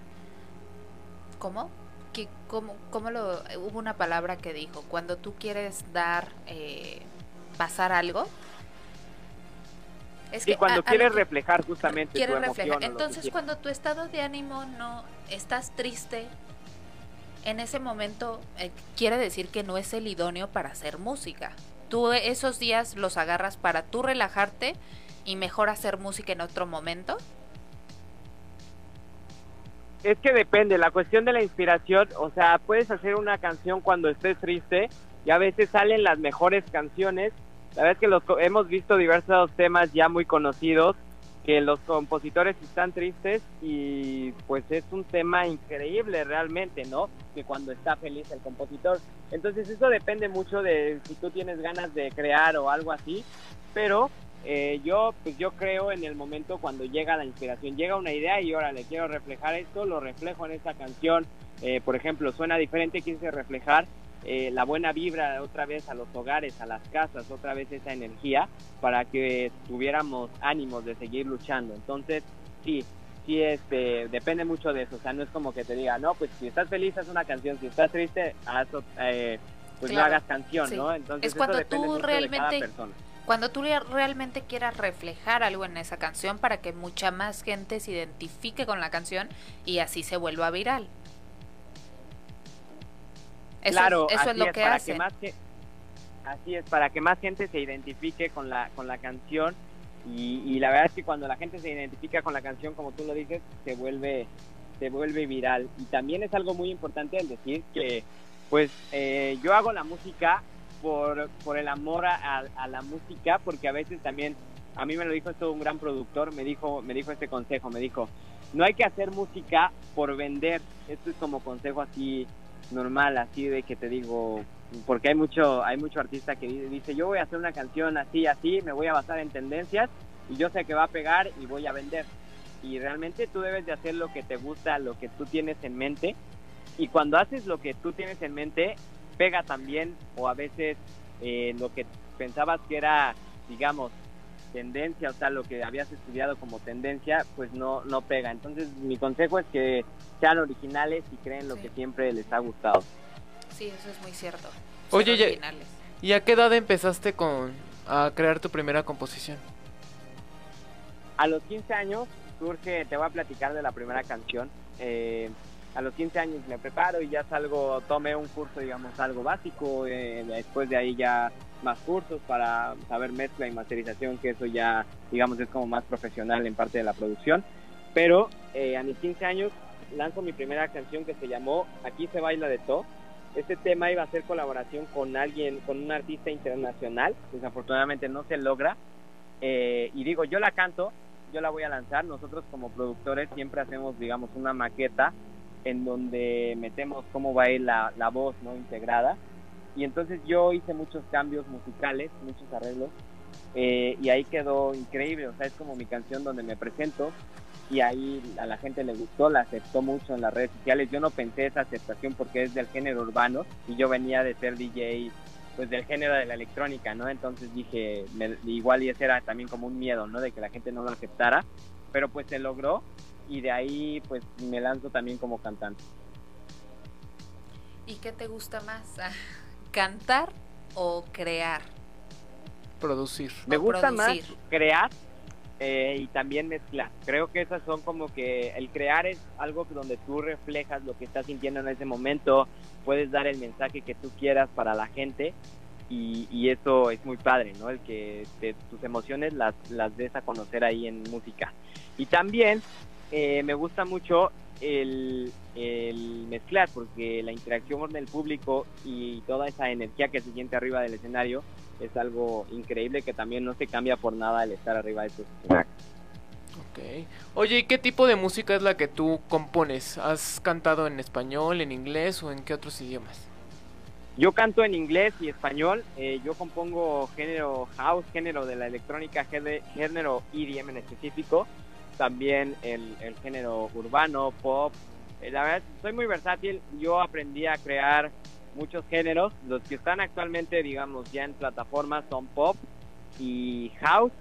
¿cómo? Que, ¿cómo, cómo lo hubo una palabra que dijo, cuando tú quieres dar eh, pasar algo. Es que cuando a, quieres a reflejar justamente quieres tu reflejar. Entonces, cuando tu estado de ánimo no estás triste, en ese momento eh, quiere decir que no es el idóneo para hacer música. Tú esos días los agarras para tú relajarte y mejor hacer música en otro momento. Es que depende, la cuestión de la inspiración, o sea, puedes hacer una canción cuando estés triste y a veces salen las mejores canciones. La verdad es que los, hemos visto diversos temas ya muy conocidos que los compositores están tristes y pues es un tema increíble realmente, ¿no? Que cuando está feliz el compositor. Entonces eso depende mucho de si tú tienes ganas de crear o algo así, pero eh, yo pues yo creo en el momento cuando llega la inspiración, llega una idea y ahora le quiero reflejar esto, lo reflejo en esta canción, eh, por ejemplo, suena diferente, quise reflejar eh, la buena vibra otra vez a los hogares, a las casas, otra vez esa energía para que tuviéramos ánimos de seguir luchando. Entonces, sí, sí, este, depende mucho de eso. O sea, no es como que te diga, no, pues si estás feliz haz una canción, si estás triste, haz, eh, pues claro, no hagas canción, sí. ¿no? Entonces, es cuando tú realmente cuando tú realmente quieras reflejar algo en esa canción para que mucha más gente se identifique con la canción y así se vuelva viral. Eso, claro, eso así es lo es, que para hacen. que más que así es para que más gente se identifique con la con la canción. Y, y, la verdad es que cuando la gente se identifica con la canción como tú lo dices se vuelve se vuelve viral. Y también es algo muy importante el decir que pues eh, yo hago la música por, por el amor a, a, a, la música porque a veces también a mí me lo dijo esto un gran productor me dijo me dijo este consejo me dijo no hay que hacer música por vender esto es como consejo así normal así de que te digo porque hay mucho hay mucho artista que dice yo voy a hacer una canción así así me voy a basar en tendencias y yo sé que va a pegar y voy a vender y realmente tú debes de hacer lo que te gusta lo que tú tienes en mente. Y cuando haces lo que tú tienes en mente pega también o a veces eh, lo que pensabas que era digamos tendencia o sea lo que habías estudiado como tendencia pues no no pega entonces mi consejo es que sean originales y creen lo Sí. que siempre les ha gustado Sí, eso es muy cierto. Oye, Ser originales. ¿Y a qué edad empezaste con a crear tu primera composición? a los 15 años surge, te voy a platicar de la primera canción. Eh, a los 15 años me preparo y ya salgo, tomé un curso, digamos, algo básico. eh, después de ahí ya más cursos para saber mezcla y masterización, que eso ya, digamos, es como más profesional en parte de la producción. Pero eh, a mis 15 años lanzo mi primera canción que se llamó Aquí se baila de todo. Este tema iba a ser colaboración con alguien, con un artista internacional. Desafortunadamente no se logra. Eh, y digo, yo la canto, yo la voy a lanzar. Nosotros como productores siempre hacemos, digamos, una maqueta en donde metemos cómo va a ir la, la voz no integrada. Y entonces yo hice muchos cambios musicales, muchos arreglos. eh, y ahí quedó increíble. O sea, es como mi canción donde me presento. Y ahí a la gente le gustó, la aceptó mucho en las redes sociales. Yo no pensé esa aceptación porque es del género urbano. Y yo venía de ser DJ pues del género de la electrónica, ¿no? Entonces dije, me- igual y ese era también como un miedo, ¿no? De que la gente no lo aceptara, pero pues se logró y de ahí pues me lanzo también como cantante. ¿Y qué te gusta más? (laughs) ¿Cantar o crear? Producir. Me O gusta más crear eh, y también mezclar. Creo que esas son como que el crear es algo que donde tú reflejas lo que estás sintiendo en ese momento, puedes dar el mensaje que tú quieras para la gente y, y eso es muy padre, ¿no? El que te- tus emociones las, las des a conocer ahí en música. Y también eh, me gusta mucho el, el mezclar, porque la interacción con el público y toda esa energía que se siente arriba del escenario es algo increíble que también no se cambia por nada el estar arriba de estos escenarios. Ok. Oye, ¿y qué tipo de música es la que tú compones? ¿Has cantado en español, en inglés o en qué otros idiomas? Yo canto en inglés y español, eh, yo compongo género house, género de la electrónica, géne- género EDM en específico, también el, el género urbano, pop. Eh, la verdad, soy muy versátil, yo aprendí a crear muchos géneros, los que están actualmente, digamos, ya en plataformas son pop y house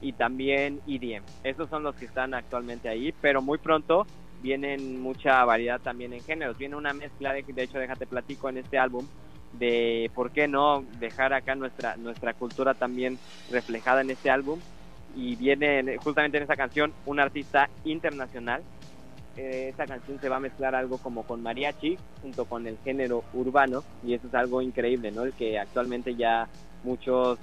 y también EDM. Esos son los que están actualmente ahí, pero muy pronto vienen mucha variedad también en géneros. Viene una mezcla, de, de hecho, déjate platico en este álbum, de por qué no dejar acá nuestra nuestra cultura también reflejada en este álbum y viene en- justamente en esa canción un artista internacional Eh, esta canción se va a mezclar algo como con mariachi junto con el género urbano y eso es algo increíble no el que actualmente ya muchos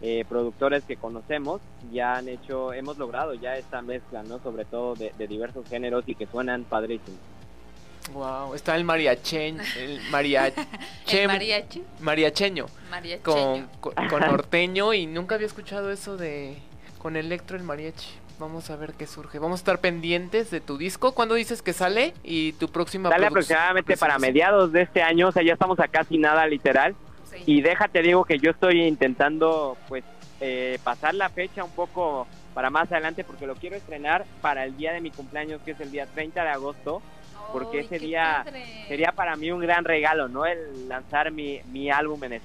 eh, productores que conocemos ya han hecho hemos logrado ya esta mezcla no sobre todo de, de diversos géneros y que suenan padrísimos Wow, está el mariacheño, el mariache, (laughs) El mariachi. mariacheño, Mariacheño. con, con, con (laughs) norteño y nunca había escuchado eso de con electro el mariachi. Vamos a ver qué surge. Vamos a estar pendientes de tu disco. ¿Cuándo dices que sale? Y tu próxima sale aproximadamente para mediados de este año o sea ya estamos a casi nada literal Sí. Y déjate digo que yo estoy intentando pues eh, pasar la fecha un poco para más adelante porque lo quiero estrenar para el día de mi cumpleaños que es el día 30 de agosto. porque ese día padre. Sería para mí un gran regalo, ¿no? El lanzar mi, mi álbum en.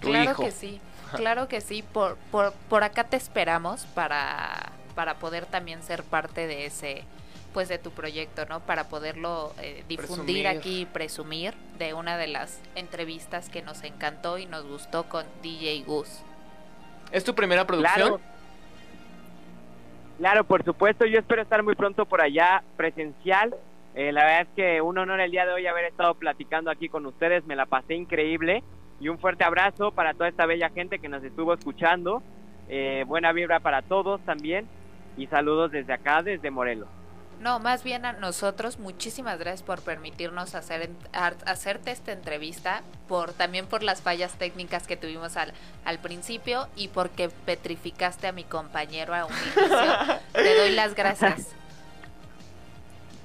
Tu Claro hijo. que sí, claro que sí. Por, por, por acá te esperamos para, para poder también ser parte de ese, pues de tu proyecto, ¿no? Para poderlo eh, difundir Presumir. aquí y presumir de una de las entrevistas que nos encantó y nos gustó con DJ Gus. ¿Es tu primera producción? Claro. Claro, por supuesto, yo espero estar muy pronto por allá presencial. Eh, la verdad es que un honor el día de hoy haber estado platicando aquí con ustedes, me la pasé increíble y un fuerte abrazo para toda esta bella gente que nos estuvo escuchando. Eh, buena vibra para todos también y saludos desde acá, desde Morelos. No, más bien a nosotros, muchísimas gracias por permitirnos hacer hacerte esta entrevista, por también por las fallas técnicas que tuvimos al, al principio y porque petrificaste a mi compañero a un inicio. Te doy las gracias. (laughs)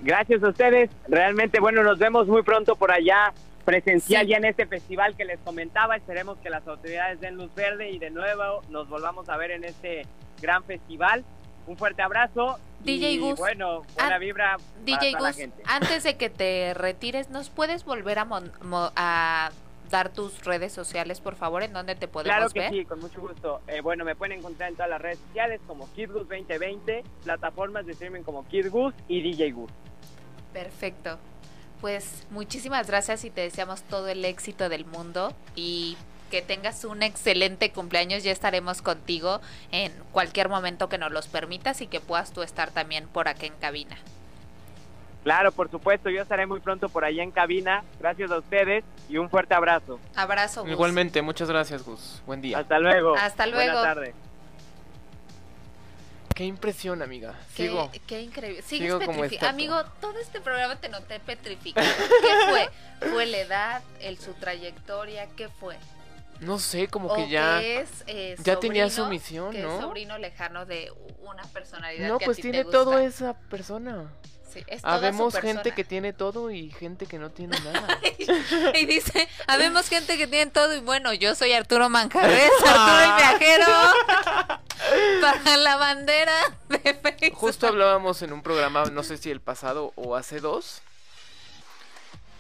Gracias a ustedes. Realmente, bueno, nos vemos muy pronto por allá presencial Sí. ya en este festival que les comentaba. Esperemos que las autoridades den luz verde y de nuevo nos volvamos a ver en este gran festival. Un fuerte abrazo. DJ y Gus. bueno, buena vibra para DJ la Gus, gente. antes de que te retires, ¿nos puedes volver a, mon- mo- a dar tus redes sociales, por favor, en donde te podemos Claro que ver? sí, con mucho gusto. Eh, bueno, me pueden encontrar en todas las redes sociales como KidGus 2020, plataformas de streaming como KidGus y DJ Gus. Perfecto. Pues muchísimas gracias y te deseamos todo el éxito del mundo y que tengas un excelente cumpleaños. Ya estaremos contigo en cualquier momento que nos los permitas y que puedas tú estar también por acá en cabina. Claro, por supuesto, yo estaré muy pronto por allá en cabina. Gracias a ustedes y un fuerte abrazo. Abrazo. Gus. Igualmente, muchas gracias, Gus. Buen día. Hasta luego. Hasta Buenas luego. tardes. Qué impresión, amiga. Qué, Sigo. qué increíble. Sigues Sigo como petrifi- estatua. Amigo, todo este programa te noté petrificado. ¿Qué fue? ¿Fue la edad? El, ¿Su trayectoria? ¿Qué fue? No sé, como ¿O que ya. que es, eh, ya tenía su misión, que es ¿no? sobrino lejano de una personalidad No, que a pues ti te tiene gusta. todo esa persona. Sí, es toda su Habemos gente que tiene todo y gente que no tiene nada. (laughs) y dice, habemos gente que tiene todo y bueno, yo soy Arturo Manjarres, (laughs) Arturo el viajero, (laughs) para la bandera de Facebook. Justo hablábamos en un programa, no sé si el pasado o hace dos,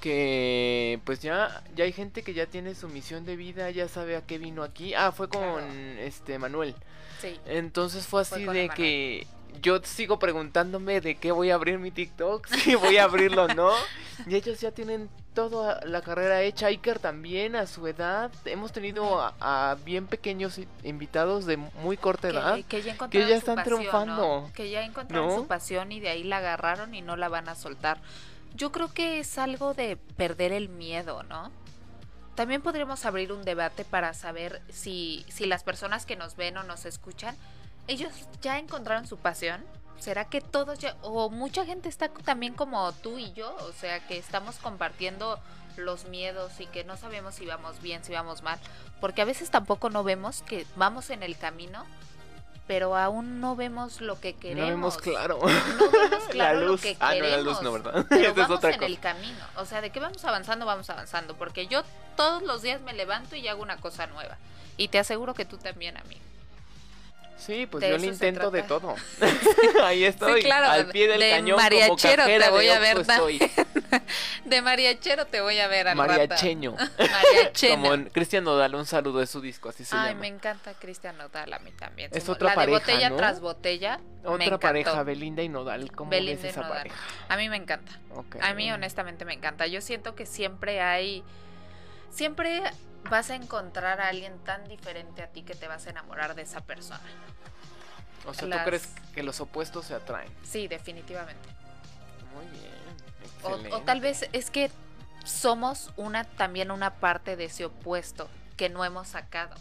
que pues ya, ya hay gente que ya tiene su misión de vida, ya sabe a qué vino aquí. Ah, fue con Claro. este Manuel. Sí, Entonces fue así de que yo sigo preguntándome de qué voy a abrir mi TikTok, (laughs) si voy a abrirlo o no. Y ellos ya tienen toda la carrera hecha. Iker también a su edad. Hemos tenido a, a bien pequeños invitados de muy corta edad. que, que ya encontraron ya están pasión, triunfando. ¿no? Que ya encontraron ¿No? su pasión y de ahí la agarraron y no la van a soltar. Yo creo que es algo de perder el miedo, ¿no? también podríamos abrir un debate para saber si, si las personas que nos ven o nos escuchan, ellos ya encontraron su pasión. ¿Será que todos ya, o mucha gente está también como tú y yo? O sea, que estamos compartiendo los miedos y que no sabemos si vamos bien, si vamos mal. Porque a veces tampoco no vemos que vamos en el camino, pero aún no vemos lo que queremos. No vemos claro. No vemos (laughs) claro la lo luz. que ah, no, la queremos. luz no, ¿verdad? Pero (laughs) Esa es vamos otra en cosa. el camino. O sea, de que vamos avanzando, vamos avanzando. Porque yo todos los días me levanto y hago una cosa nueva. Y te aseguro que tú también, amigo. Sí, pues De yo le intento de todo. (laughs) (laughs) Ahí estoy, claro, al pie del de cañón mariachero como cajera te voy de a ver estoy. (laughs) De mariachero te voy a ver al. Mariacheño. Como en Cristian Nodal, un saludo de su disco, así se Ay, llama. me encanta Cristian Nodal a mí también. Es otra la pareja, de botella ¿no? tras botella. Otra pareja, Belinda y Nodal, ¿cómo Belinda ves esa Nodal. pareja? A mí me encanta. A mí honestamente me encanta. Yo siento que siempre hay, siempre vas a encontrar a alguien tan diferente a ti que te vas a enamorar de esa persona. O sea, las- ¿tú crees que los opuestos se atraen? Sí, definitivamente. Muy bien. O, tal vez es que somos una también una parte de ese opuesto que no hemos sacado.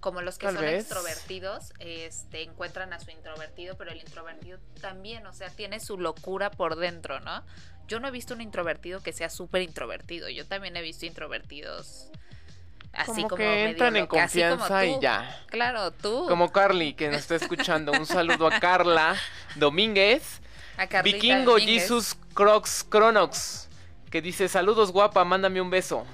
Como los que Tal son vez. extrovertidos, este, encuentran a su introvertido, pero el introvertido también, o sea, tiene su locura por dentro, ¿no? Yo no he visto un introvertido que sea súper introvertido. Yo también he visto introvertidos así como, como, que entran en loca, confianza y ya. Claro, tú. Como Carly, que nos está (laughs) escuchando. Un saludo a Carla Domínguez. a Carlita Vikingo Domínguez. Jesus Crocs Cronox. Que dice: Saludos, guapa, mándame un beso.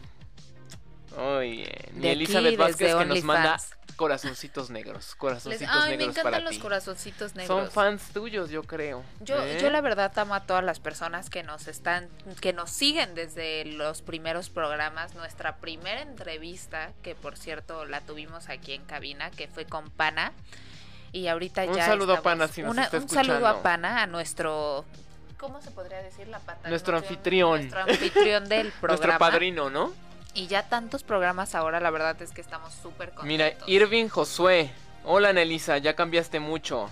Oye, De ni Elizabeth aquí, Vázquez que nos manda corazoncitos negros. Les- Corazoncitos Ay, me negros encantan para los ti. corazoncitos negros. Son fans tuyos, yo creo. Yo, ¿eh? yo la verdad amo a todas las personas que nos están, que nos siguen desde los primeros programas. Nuestra primera entrevista, que por cierto la tuvimos aquí en cabina, que fue con Pana. Y ahorita Un ya. saludo a Pana, si nos está Un saludo a. Pana, a nuestro. ¿Cómo se podría decir la pata? Nuestro anfitrión. Nuestro anfitrión del (laughs) programa. Nuestro padrino, ¿no? Y ya tantos programas ahora, la verdad es que estamos súper contentos. Mira, Irving Josué. Hola, Anelisa, ya cambiaste mucho.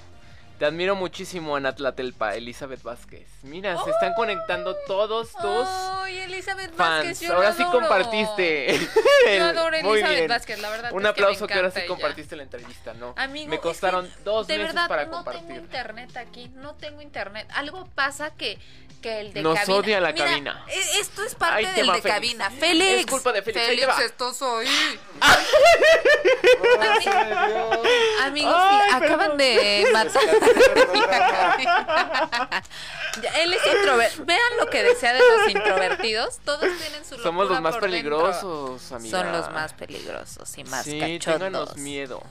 Te admiro muchísimo, Anatlatelpa, Elizabeth Vázquez. Mira, se están conectando todos tus Ay, Elizabeth Vázquez, fans. yo Ahora sí adoro. compartiste. Yo el- adoro a Muy Elizabeth bien. Vázquez, la verdad. Un es que me aplauso que, ahora sí ella. compartiste la entrevista, ¿no? Amigo, Me es que costaron dos de meses verdad, para no compartir. tengo internet aquí, no tengo internet. Algo pasa que, que el de Nos cabina. odia la Mira, cabina. e- Esto es parte Ahí del de Félix. cabina. Félix. Es culpa de Félix, estás ahí. (laughs) Ay, Dios. Amigos, Ay, acaban de matar (laughs) a cabina. Él es introvertido. Vean lo que decía de los introvertidos. Todos (laughs) tienen su Somos los más por peligrosos, amiga. Son los más peligrosos y más Sí, cachondos. miedo,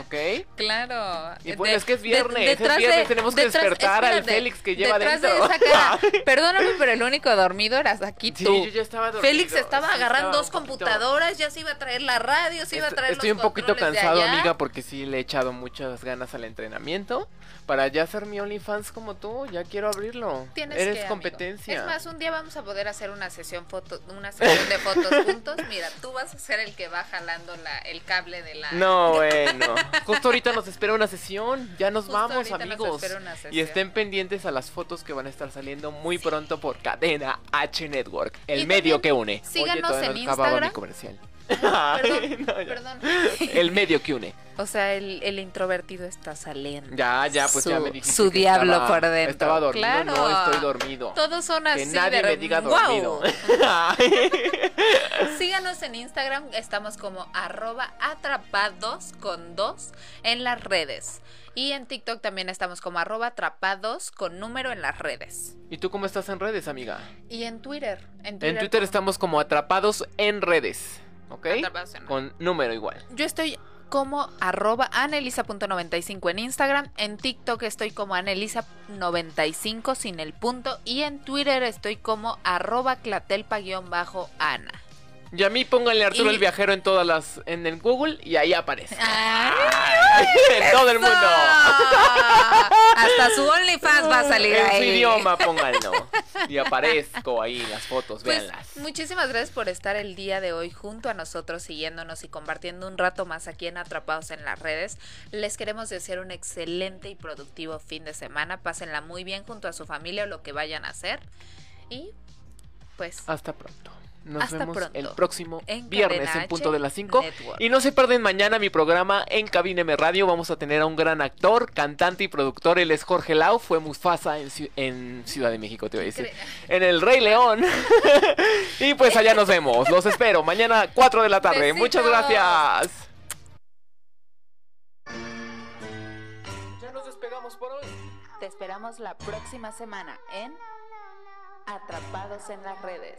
¿ok? (laughs) Claro. Y bueno, es que es viernes, es detrás viernes, tenemos que despertar al espérate, Félix que lleva detrás dentro. de esa cara, (laughs) perdóname, pero el único dormido eras aquí Sí, tú. yo ya estaba dormido. Félix estaba sí, agarrando estaba dos computadoras, ya se iba a traer la radio, se iba a Estoy- traer Estoy los un poquito de cansado, amiga, porque sí le he echado muchas ganas al entrenamiento. Para ya ser mi OnlyFans como tú, ya quiero abrirlo. Tienes Eres que, amigo. competencia. Es más, un día vamos a poder hacer una sesión foto, una sesión de fotos (laughs) juntos. Mira, tú vas a ser el que va jalando la, el cable de la. No, (laughs) bueno. Justo ahorita nos espera una sesión. Ya nos Justo vamos, nos amigos. espera una sesión. Y estén pendientes a las fotos que van a estar saliendo muy pronto por Cadena H Network, el Y medio que une. síganos Oye, en Instagram. comercial. Perdón, No, perdón. El medio que une. (laughs) O sea, el, el introvertido está saliendo. Ya, ya, pues Su- ya me dijiste su que diablo estaba- por dentro. Estaba dormido, Claro. no estoy dormido. Todos son así. que nadie de me diga dormido. (laughs) Síganos en Instagram, estamos como arroba atrapados con dos en las redes. Y en TikTok también estamos como arroba atrapados con número en las redes. ¿Y tú cómo estás en redes, amiga? Y en Twitter. En En Twitter, Twitter como estamos como atrapados en redes, ¿ok? Con número igual. Yo estoy como arroba anelisa.95 en Instagram. En TikTok estoy como anelisa95 sin el punto. Y en Twitter estoy como arroba clatelpa-ana. Y a mí pónganle Arturo Y- el viajero en todas las en el Google y ahí aparece. ¡Ay! en todo el mundo. Hasta su OnlyFans va a salir en su ahí. idioma pónganlo. Y aparezco ahí en las fotos, Pues, véanlas. muchísimas gracias por estar el día de hoy junto a nosotros, siguiéndonos y compartiendo un rato más aquí en Atrapados en las redes. Les queremos desear un excelente y productivo fin de semana. Pásenla muy bien junto a su familia o lo que vayan a hacer. Y pues Hasta pronto. Nos Hasta vemos pronto. el próximo En viernes en punto H de las 5. Network. Y no se pierden mañana mi programa en Cabine M Radio. Vamos a tener a un gran actor, cantante y productor. Él es Jorge Lau. Fue Mufasa en, Ciu- en Ciudad de México, te voy a decir. En el Rey León. (laughs) y pues allá nos vemos. Los espero mañana 4 de la tarde. Muchas gracias. Ya nos despegamos por hoy. Te esperamos la próxima semana en Atrapados en las redes.